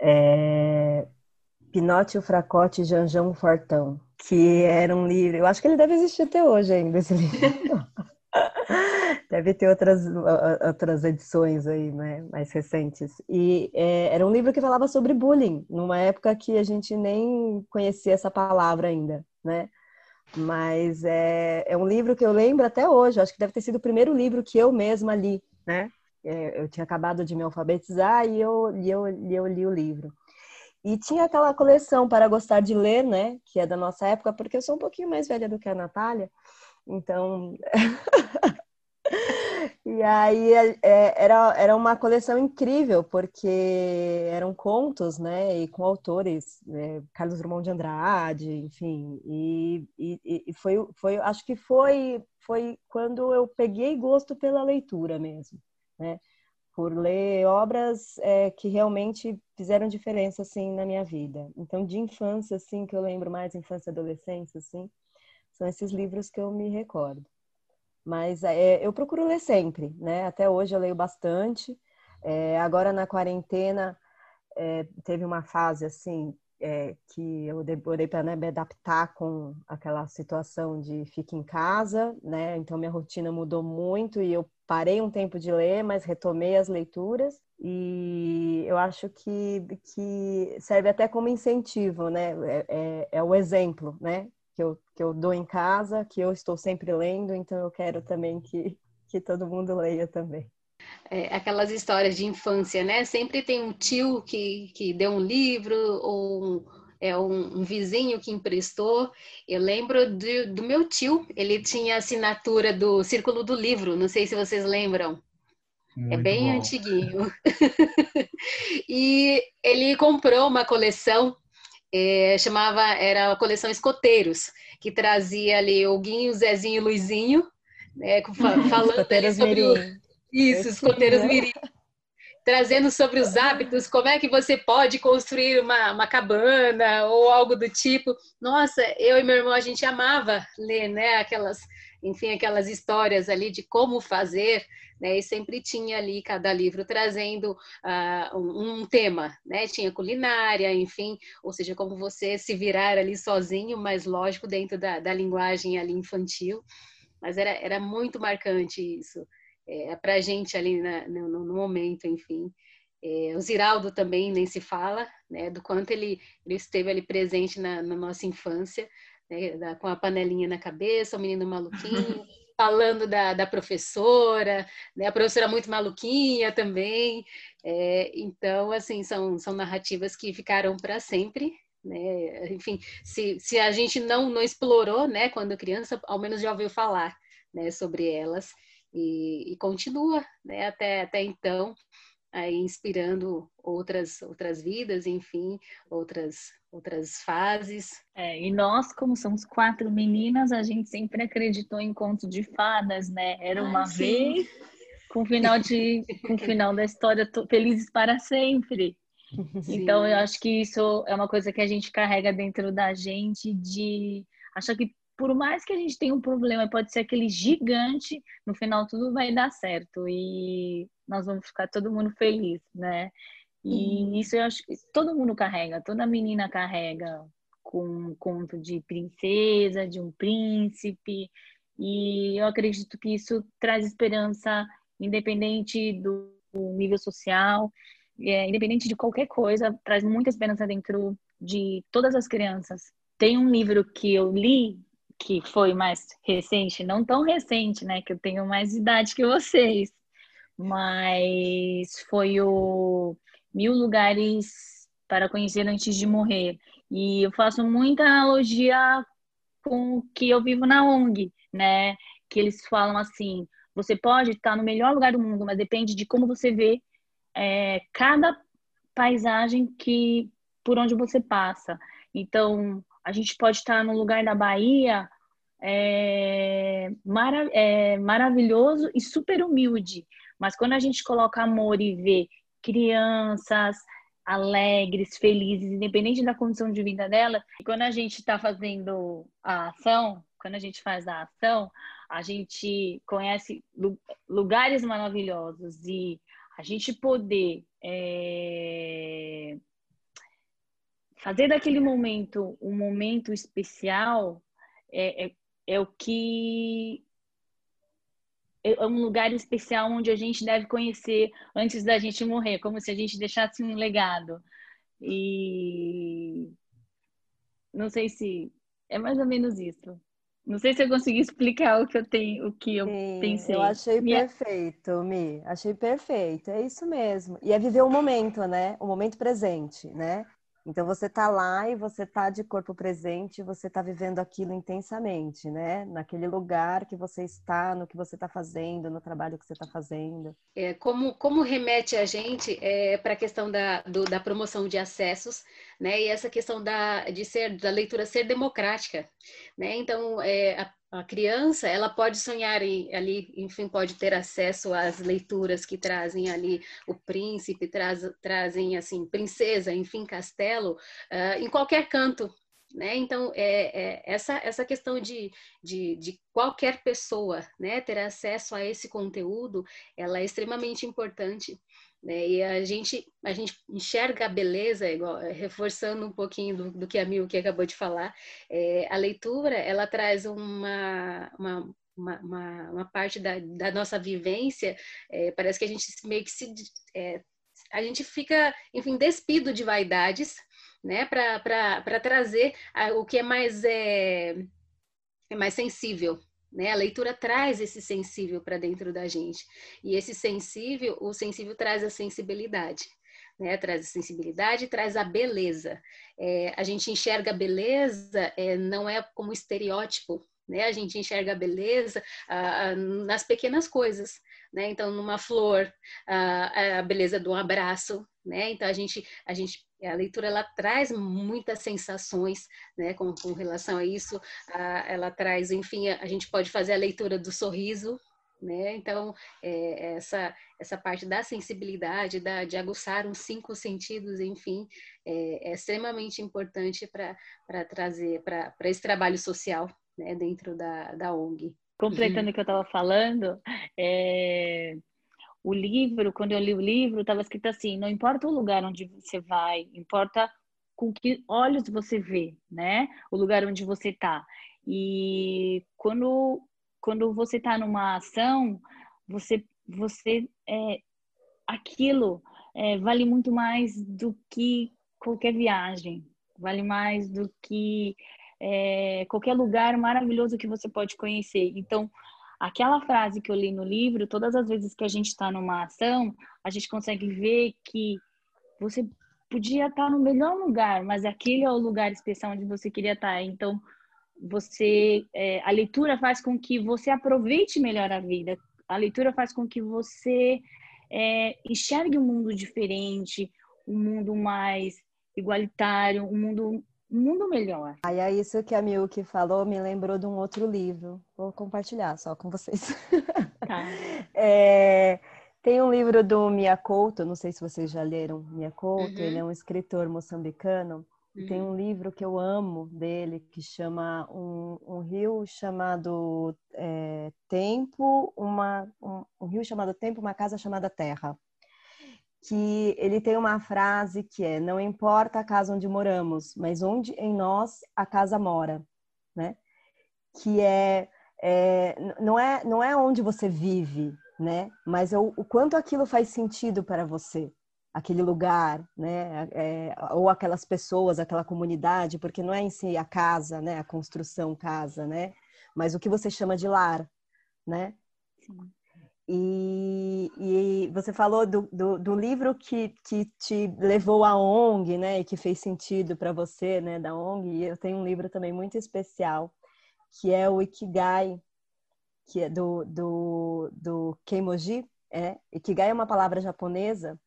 é, Pinote, o Fracote e Janjão Fortão, que era um livro, eu acho que ele deve existir até hoje ainda, esse livro. Deve ter outras, outras edições aí, né, mais recentes. E é, era um livro que falava sobre bullying, numa época que a gente nem conhecia essa palavra ainda, né? Mas é, é um livro que eu lembro até hoje, acho que deve ter sido o primeiro livro que eu mesma li, né? É, eu tinha acabado de me alfabetizar e eu, eu, e eu li o livro. E tinha aquela coleção para gostar de ler, né? Que é da nossa época, porque eu sou um pouquinho mais velha do que a Natália. Então, e aí é, era, era uma coleção incrível, porque eram contos, né, e com autores, né, Carlos Drummond de Andrade, enfim, e, e, e, foi, foi, acho que foi, foi quando eu peguei gosto pela leitura mesmo, né, por ler obras é, que realmente fizeram diferença, assim, na minha vida. Então, de infância, assim, que eu lembro mais, infância e adolescência, assim, são esses livros que eu me recordo. Mas é, eu procuro ler sempre, né? Até hoje eu leio bastante. É, agora na quarentena teve uma fase assim é, que eu demorei para né, me adaptar com aquela situação de fique em casa, né? Então minha rotina mudou muito e eu parei um tempo de ler, mas retomei as leituras e eu acho que, que serve até como incentivo, né? É, é, é o exemplo, né? que eu, que eu dou em casa, que eu estou sempre lendo, então eu quero também que, que todo mundo leia também. É, aquelas histórias de infância, né? Sempre tem um tio que, que deu um livro ou um, é, um, um vizinho que emprestou. Eu lembro do, do meu tio, ele tinha assinatura do Círculo do Livro, não sei se vocês lembram. É Muito é bem bom. antiguinho. e ele comprou uma coleção é, chamava, era a coleção Escoteiros, que trazia ali o Guinho, Zezinho e Luizinho, né, falando sobre o, isso, Escoteiros Mirim, trazendo sobre os hábitos, como é que você pode construir uma, uma cabana ou algo do tipo. Nossa, eu e meu irmão, a gente amava ler, né, aquelas, enfim, aquelas histórias ali de como fazer, né? E sempre tinha ali cada livro trazendo uh, um, um, tema, né? Tinha culinária, enfim, ou seja, como você se virar ali sozinho, mas lógico dentro da, da linguagem ali infantil. Mas era, era muito marcante isso é, para a gente ali na, no, no momento, enfim. É, o Ziraldo também nem se fala, né, do quanto ele, ele esteve ali presente na, na nossa infância, né, da, com a panelinha na cabeça, o menino maluquinho, falando da, da professora, né? A professora muito maluquinha também. É, então, assim, são, são narrativas que ficaram para sempre, né? Enfim, se, se a gente não, não explorou, né, quando criança, ao menos já ouviu falar, né, sobre elas e, e continua, né, até, até então, aí inspirando outras outras vidas, enfim, outras outras fases. É, e nós, como somos quatro meninas, a gente sempre acreditou em conto de fadas, né? Era uma vez com o final de com o final da história felizes para sempre. Sim. Então eu acho que isso é uma coisa que a gente carrega dentro da gente de achar que por mais que a gente tenha um problema, pode ser aquele gigante, no final tudo vai dar certo e nós vamos ficar todo mundo feliz, né? E isso eu acho que todo mundo carrega, toda menina carrega com um conto de princesa, de um príncipe, e eu acredito que isso traz esperança, independente do nível social, é, independente de qualquer coisa, traz muita esperança dentro de todas as crianças. Tem um livro que eu li que foi mais recente, não tão recente, né, que eu tenho mais idade que vocês, mas foi o Mil Lugares para conhecer antes de morrer. E eu faço muita analogia com o que eu vivo na ONG, né? Que eles falam assim: você pode estar no melhor lugar do mundo, mas depende de como você vê é, cada paisagem que por onde você passa. Então, a gente pode estar no lugar da Bahia é, marav é, maravilhoso e super humilde, mas quando a gente coloca amor e vê crianças alegres, felizes, independente da condição de vida dela, quando a gente está fazendo a ação, quando a gente faz a ação, a gente conhece lugares maravilhosos. E a gente poder é, fazer daquele momento um momento especial é, é, é o que é, é um lugar especial onde a gente deve conhecer antes da gente morrer, como se a gente deixasse um legado. E não sei se é mais ou menos isso. Não sei se eu consegui explicar o que eu tenho, o que eu Sim, pensei. Eu achei Minha... perfeito, Mi. Achei perfeito. É isso mesmo. E é viver o momento, né? O momento presente, né? Então você está lá e você está de corpo presente, você está vivendo aquilo intensamente, né? Naquele lugar que você está, no que você está fazendo, no trabalho que você está fazendo. É, como, como remete a gente é, para a questão da, do, da promoção de acessos, né? E essa questão da, de ser, da leitura ser democrática, né? Então, é, a a criança ela pode sonhar ali, enfim, pode ter acesso às leituras que trazem ali o príncipe, traz, trazem assim princesa, enfim, castelo, uh, em qualquer canto. Né? Então, é, é, essa, essa questão de, de, de, qualquer pessoa né, ter acesso a esse conteúdo, ela é extremamente importante. Né? E a gente, a gente enxerga a beleza, igual, eh, reforçando um pouquinho do, do que a Mil que acabou de falar, é, a leitura ela traz uma, uma uma, uma, uma, parte da, da nossa vivência, é, parece que a gente meio que se. É, a gente fica, enfim, despido de vaidades, né, para trazer a, o que é mais, é, é mais sensível, né? A leitura traz esse sensível para dentro da gente. E esse sensível, o sensível traz a sensibilidade. Né, traz a sensibilidade, traz a beleza. É, a gente enxerga a beleza é, não é como estereótipo, né? A gente enxerga a beleza ah, nas pequenas coisas, né? Então, numa flor, ah, a beleza do abraço, né? Então, a gente, a gente a leitura ela traz muitas sensações, né, com, com relação a isso. Ah, ela traz, enfim, a, a, gente pode fazer a leitura do sorriso, né? Então é, essa essa parte da sensibilidade, da, de aguçar os cinco sentidos, enfim, é, é extremamente importante para trazer para esse trabalho social, né, dentro da, da ONG. Completando o que eu estava falando, é, o livro, quando eu li o livro, estava escrito assim: não importa o lugar onde você vai, importa com que olhos você vê, né? O lugar onde você está. E quando, quando você está numa ação, você, você é, aquilo é, vale muito mais do que qualquer viagem, vale mais do que é, qualquer lugar maravilhoso que você pode conhecer. Então, aquela frase que eu li no livro, todas as vezes que a gente está numa ação, a gente consegue ver que você podia estar tá no melhor lugar, mas aquele é o lugar especial onde você queria estar. Tá. Então, você, é, a leitura faz com que você aproveite melhor a vida. A leitura faz com que você é, enxergue um mundo diferente, um mundo mais igualitário, um mundo um mundo melhor. Aí é isso que a Milky falou me lembrou de um outro livro. Vou compartilhar só com vocês. Tá. é, tem um livro do Miyakoto, não sei se vocês já leram Miyakoto, uhum. ele é um escritor moçambicano. Uhum. Tem um livro que eu amo dele que chama um, um rio chamado é, Tempo, uma, um, um rio chamado Tempo, uma casa chamada Terra que ele tem uma frase que é: Não importa a casa onde moramos, mas onde em nós a casa mora, né? Que é, é não é não é onde você vive, né? Mas é o, o quanto aquilo faz sentido para você, aquele lugar, né? É, ou aquelas pessoas, aquela comunidade, porque não é em si a casa, né? A construção casa, né? Mas o que você chama de lar, né? Sim. E, e, você falou do, do, do, livro que, que te levou à ONG, né? E que fez sentido para você, né? Da ONG. E eu tenho um livro também muito especial, que é o Ikigai, que é do, do, do Keimoji. É. Ikigai é uma palavra japonesa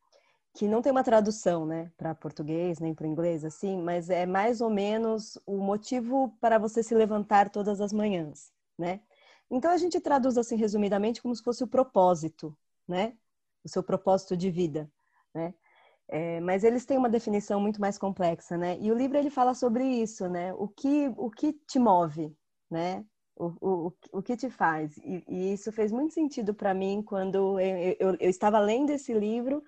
que não tem uma tradução, né? Para português, nem para inglês, assim. Mas é mais ou menos o motivo para você se levantar todas as manhãs, né? Então a gente traduz assim resumidamente como se fosse o propósito, né? O seu propósito de vida, né? É, mas eles têm uma definição muito mais complexa, né? E o livro ele fala sobre isso, né? O que o que te move, né? O, o, o que te faz? E, e isso fez muito sentido para mim quando eu, eu, eu, estava lendo esse livro,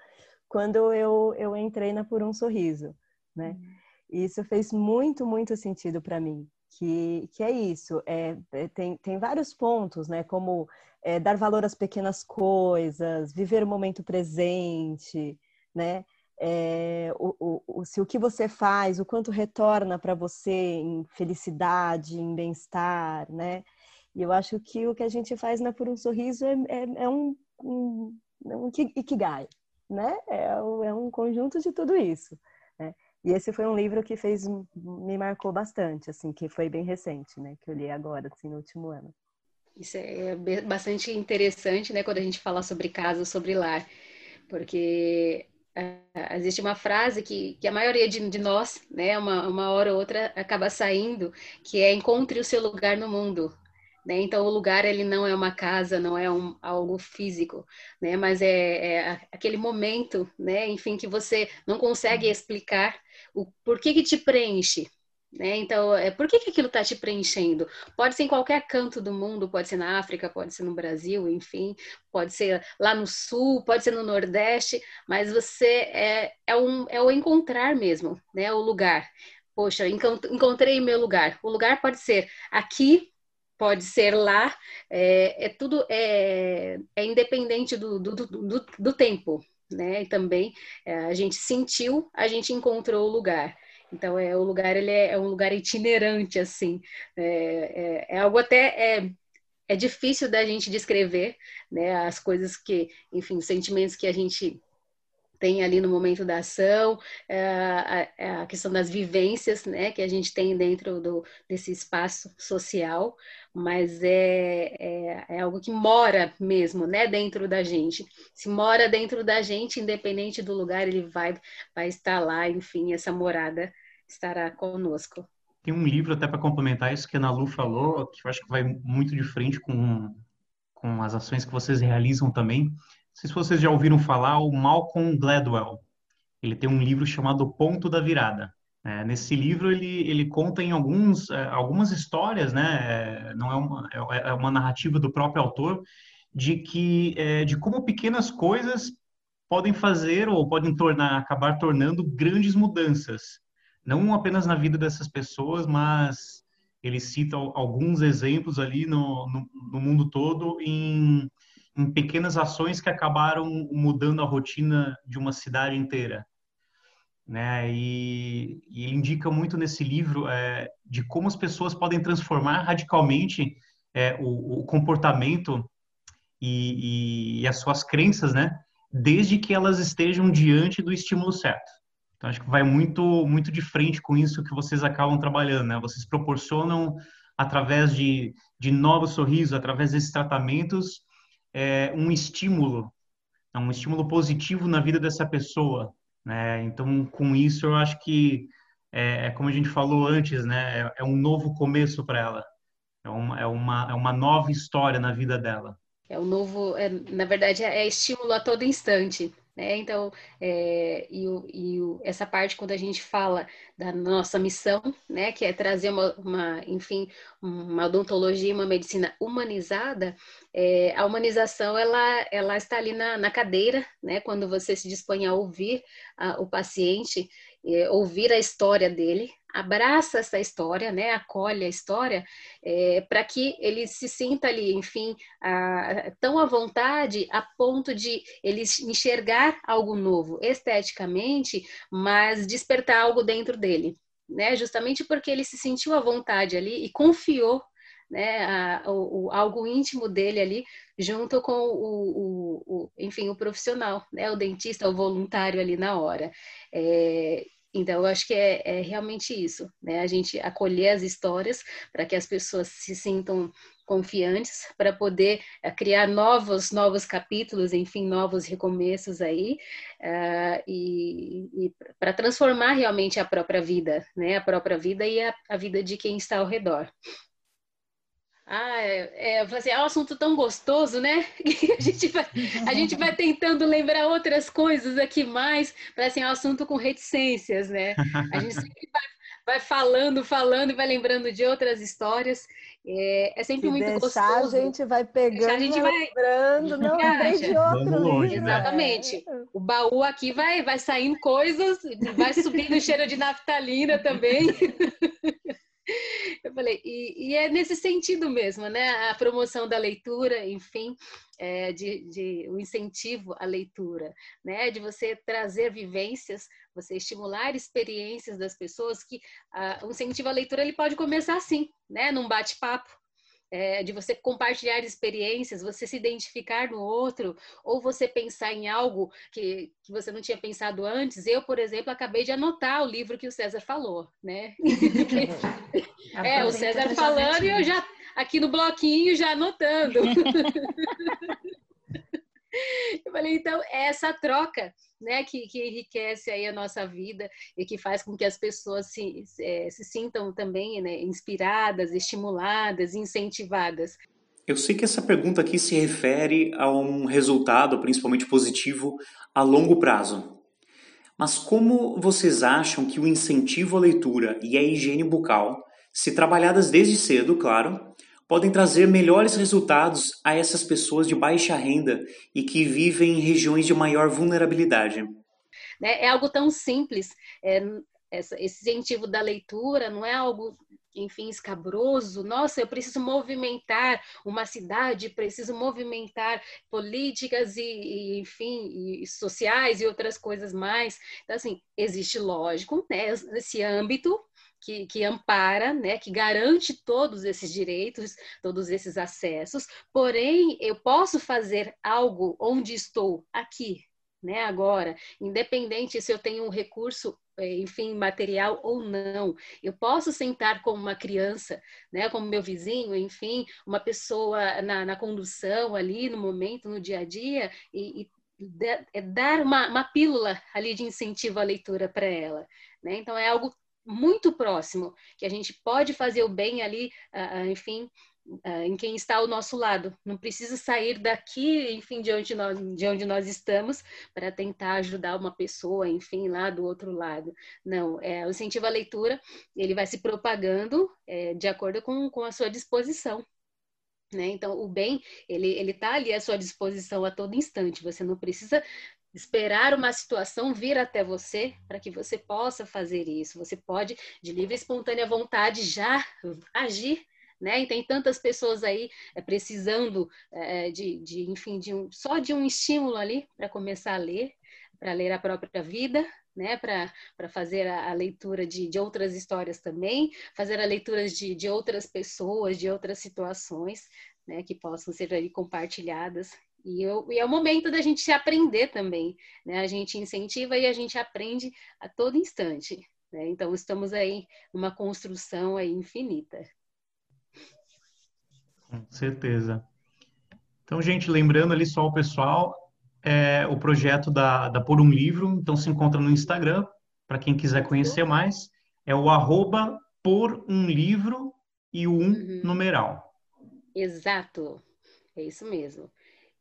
quando eu, eu entrei na Por um Sorriso, né? Uhum. E isso fez muito, muito sentido para mim que, que é isso. É, é, tem, tem vários pontos, né? Como é, dar valor às pequenas coisas, viver o momento presente, né? É, o, o, se o que você faz, o quanto retorna para você em felicidade, em bem-estar, né? E eu acho que o que a gente faz na Por um Sorriso é, é, é um, um, é um ikigai, né? É, é um conjunto de tudo isso. E esse foi um livro que fez me marcou bastante, assim, que foi bem recente, né? Que eu li agora, assim, no último ano. Isso é bastante interessante, né? Quando a gente fala sobre casa, sobre lar, porque uh, existe uma frase que, que a maioria de, de nós, né? Uma, uma hora ou outra acaba saindo, que é encontre o seu lugar no mundo. Né? Então, o lugar ele não é uma casa, não é um, algo físico, né? mas é, é, aquele momento, né? enfim, que você não consegue uhum. explicar o porquê que te preenche. Né? Então, é, por que, que aquilo está te preenchendo? Pode ser em qualquer canto do mundo, pode ser na África, pode ser no Brasil, enfim, pode ser lá no Sul, pode ser no Nordeste, mas você é, é, um, é o encontrar mesmo, né? o lugar. Poxa, encontrei meu lugar. O lugar pode ser aqui pode ser lá, é, é tudo é, é independente do, do, do, do, tempo, né? E também é, a gente sentiu, a gente encontrou o lugar. Então é o lugar ele é, é um lugar itinerante assim, é, é, é algo até é, é difícil da gente descrever, né? As coisas que, enfim, sentimentos que a gente tem ali no momento da ação, a, é a, questão das vivências, né, que a gente tem dentro do, desse espaço social, mas é, é, é, algo que mora mesmo, né, dentro da gente. Se mora dentro da gente, independente do lugar, ele vai, vai estar lá, enfim, essa morada estará conosco. Tem um livro até para complementar isso que a Ana Lu falou, que eu acho que vai muito de frente com, com as ações que vocês realizam também, sei se vocês já ouviram falar, o Malcolm Gladwell. Ele tem um livro chamado Ponto da Virada. É, nesse livro ele, ele conta em alguns, é, algumas histórias, né? É, não é uma, é, é uma narrativa do próprio autor de que é, de como pequenas coisas podem fazer ou podem tornar acabar tornando grandes mudanças, não apenas na vida dessas pessoas, mas ele cita alguns exemplos ali no, no, no mundo todo em em pequenas ações que acabaram mudando a rotina de uma cidade inteira. Né? E, e ele indica muito nesse livro é, de como as pessoas podem transformar radicalmente é, o, o, comportamento e, e, e, as suas crenças, né? Desde que elas estejam diante do estímulo certo. Então acho que vai muito muito de frente com isso que vocês acabam trabalhando, né? Vocês proporcionam através de, de novos sorrisos, através desses tratamentos, é, um estímulo, é um estímulo positivo na vida dessa pessoa. Né? Então, com isso, eu acho que é, é como a gente falou antes, né? É, é um novo começo para ela. É uma, é, uma, é uma nova história na vida dela. É um novo, é, na verdade, é estímulo a todo instante. Né? Então, é, e, o, e o, essa parte quando a gente fala da nossa missão, né, que é trazer uma, uma enfim, uma odontologia, uma medicina humanizada, é, a humanização ela, ela está ali na, na cadeira, né, quando você se dispõe a ouvir a, o paciente, é, ouvir a história dele, abraça essa história, né, acolhe a história, é, para que ele se sinta ali, enfim, a, tão à vontade a ponto de ele enxergar algo novo esteticamente, mas despertar algo dentro dele, né, justamente porque ele se sentiu à vontade ali e confiou né, a, o, o, algo íntimo dele ali, junto com o, o, enfim, o profissional, né, o dentista, o voluntário ali na hora. É, então, eu acho que é, é, realmente isso, né? A gente acolher as histórias para que as pessoas se sintam confiantes para poder uh, criar novos novos capítulos, enfim, novos recomeços aí uh, e, e para transformar realmente a própria vida, né? A própria vida e a, a vida de quem está ao redor. Ah, é, é, assim, é um assunto tão gostoso, né? a, gente vai, a gente vai tentando lembrar outras coisas aqui mais, para assim, é um assunto com reticências, né? A gente sempre vai, vai falando, falando e vai lembrando de outras histórias. É, é sempre Se muito deixar, gostoso. a gente vai pegando, a gente vai lembrando, não tem de outro longe, livro. né? Exatamente. O baú aqui vai, vai saindo coisas, vai subindo o cheiro de naftalina também. Eu falei, e, e, é nesse sentido mesmo, né? A promoção da leitura, enfim, é, de, de o incentivo à leitura, né? De você trazer vivências, você estimular experiências das pessoas que uh, o incentivo à leitura ele pode começar assim, né? Num bate-papo, é, de você compartilhar experiências, você se identificar no outro, ou você pensar em algo que, que você não tinha pensado antes. Eu, por exemplo, acabei de anotar o livro que o César falou, né? é, o César falando e eu já aqui no bloquinho já anotando. Eu falei, então, é essa troca né, que, que enriquece aí a nossa vida e que faz com que as pessoas se, é, se sintam também né, inspiradas, estimuladas, incentivadas. Eu sei que essa pergunta aqui se refere a um resultado, principalmente positivo, a longo prazo. Mas como vocês acham que o incentivo à leitura e à higiene bucal, se trabalhadas desde cedo, claro, podem trazer melhores resultados a essas pessoas de baixa renda e que vivem em regiões de maior vulnerabilidade. Né, é algo tão simples. É, esse incentivo da leitura não é algo, enfim, escabroso. Nossa, eu preciso movimentar uma cidade, preciso movimentar políticas e, e enfim, e sociais e outras coisas mais. Então, assim, existe, lógico, né, âmbito que, que, ampara, né, que garante todos esses direitos, todos esses acessos, porém eu posso fazer algo onde estou aqui, né, agora, independente se eu tenho um recurso eh, enfim, material ou não. Eu posso sentar com uma criança, né, como meu vizinho, enfim, uma pessoa na, na condução ali, no momento, no dia a dia, e, e é dar uma, uma pílula ali de incentivo à leitura para ela. Né? Então, é algo muito próximo, que a gente pode fazer o bem ali, uh, enfim, uh, em quem está ao nosso lado. Não precisa sair daqui, enfim, de onde nós, de onde nós estamos, para tentar ajudar uma pessoa, enfim, lá do outro lado. Não, é, o incentivo à leitura, ele vai se propagando é, de acordo com, com a sua disposição. Né? Então, o bem, ele está ali à sua disposição a todo instante. Você não precisa esperar uma situação vir até você para que você possa fazer isso. Você pode, de livre e espontânea vontade, já agir. Né? E tem tantas pessoas aí é, precisando é, de, de, enfim, de um, só de um estímulo ali para começar a ler, para ler a própria vida, né, para fazer a, a leitura de, de, outras histórias também, fazer a leitura de, de outras pessoas, de outras situações, né, que possam ser ali compartilhadas. E, eu, e, é o momento da gente aprender também, né? A gente incentiva e a gente aprende a todo instante, né? Então, estamos aí numa construção aí infinita. Com certeza. Então, gente, lembrando ali só o pessoal, é, o projeto da, da Por Um Livro, então se encontra no Instagram, para quem quiser conhecer mais, é o arroba Por Um Livro e um uhum. numeral. Exato, é isso mesmo.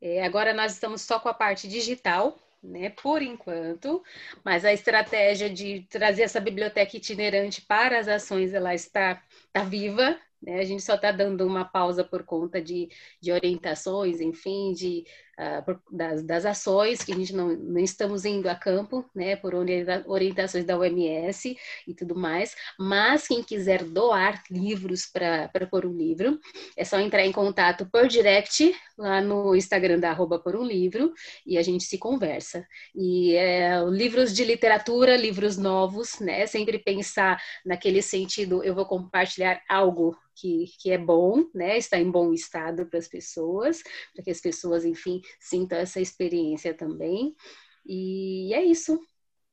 É, agora nós estamos só com a parte digital, né, por enquanto, mas a estratégia de trazer essa biblioteca itinerante para as ações ela está, está viva, né? A gente só está dando uma pausa por conta de, de orientações, enfim, de das, das, ações, que a gente não, não estamos indo a campo, né, por orientações da OMS e tudo mais, mas quem quiser doar livros para pôr um livro, é só entrar em contato por direct lá no Instagram da arroba por um livro e a gente se conversa. E é, livros de literatura, livros novos, né, sempre pensar naquele sentido, eu vou compartilhar algo que, que é bom, né? Está em bom estado para as pessoas, para que as pessoas, enfim, sintam essa experiência também. E é isso.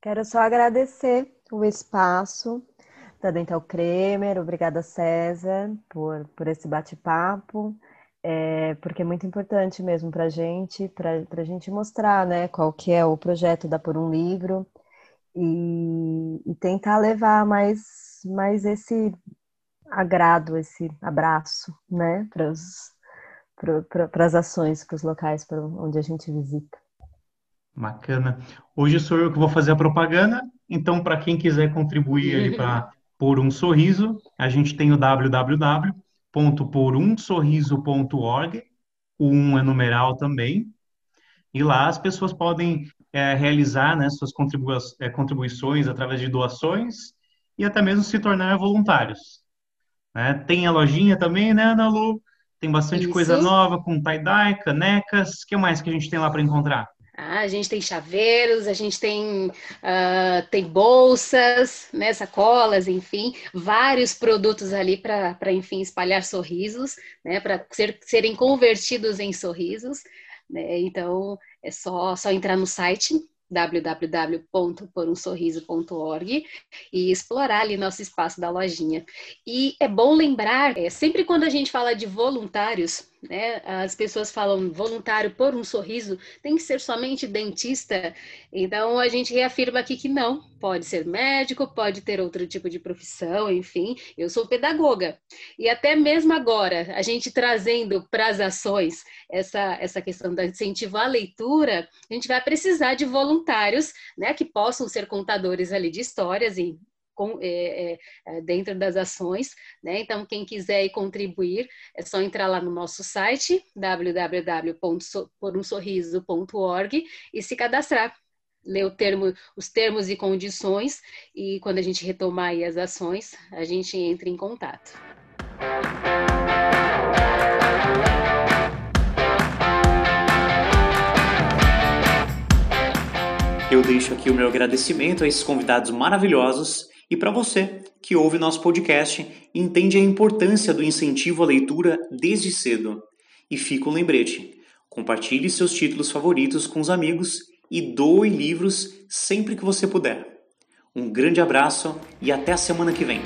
Quero só agradecer o espaço da Dental Kremer, obrigada César por, por esse bate-papo, é, porque é muito importante mesmo para a gente, para a gente mostrar né, qual que é o projeto da Por um Livro e, e tentar levar mais, mais esse agrado, esse abraço, né, para as ações, para os locais para onde a gente visita. Bacana. Hoje sou eu que vou fazer a propaganda, então para quem quiser contribuir ali para Por um Sorriso, a gente tem o www.porumsorriso.org, o 1 é numeral também, e lá as pessoas podem é, realizar né, suas contribui é, contribuições através de doações e até mesmo se tornar voluntários. Né? Tem a lojinha também, né, Ana Lu? Tem bastante Isso. coisa nova com tie-dye, canecas. O que mais que a gente tem lá para encontrar? Ah, a gente tem chaveiros, a gente tem, uh, tem bolsas, né, sacolas, enfim, vários produtos ali para, enfim, espalhar sorrisos, né, para ser, serem convertidos em sorrisos. Né? Então, é só, só entrar no site www.porumsorriso.org e explorar ali nosso espaço da lojinha. E é bom lembrar, é, sempre quando a gente fala de voluntários, né? As pessoas falam voluntário por um sorriso, tem que ser somente dentista. Então a gente reafirma aqui que não, pode ser médico, pode ter outro tipo de profissão, enfim. Eu sou pedagoga. E até mesmo agora, a gente trazendo para as ações essa, essa questão da incentivar a leitura, a gente vai precisar de voluntários, né, que possam ser contadores ali de histórias e com, é, é, é, dentro das ações, né? Então, quem quiser contribuir, é só entrar lá no nosso site, www.porumsorriso.org e se cadastrar. Ler termo, os termos e condições e quando a gente retomar as ações, a gente entra em contato. Eu deixo aqui o meu agradecimento a esses convidados maravilhosos e para você que ouve nosso podcast entende a importância do incentivo à leitura desde cedo. E fica um lembrete: compartilhe seus títulos favoritos com os amigos e doe livros sempre que você puder. Um grande abraço e até a semana que vem.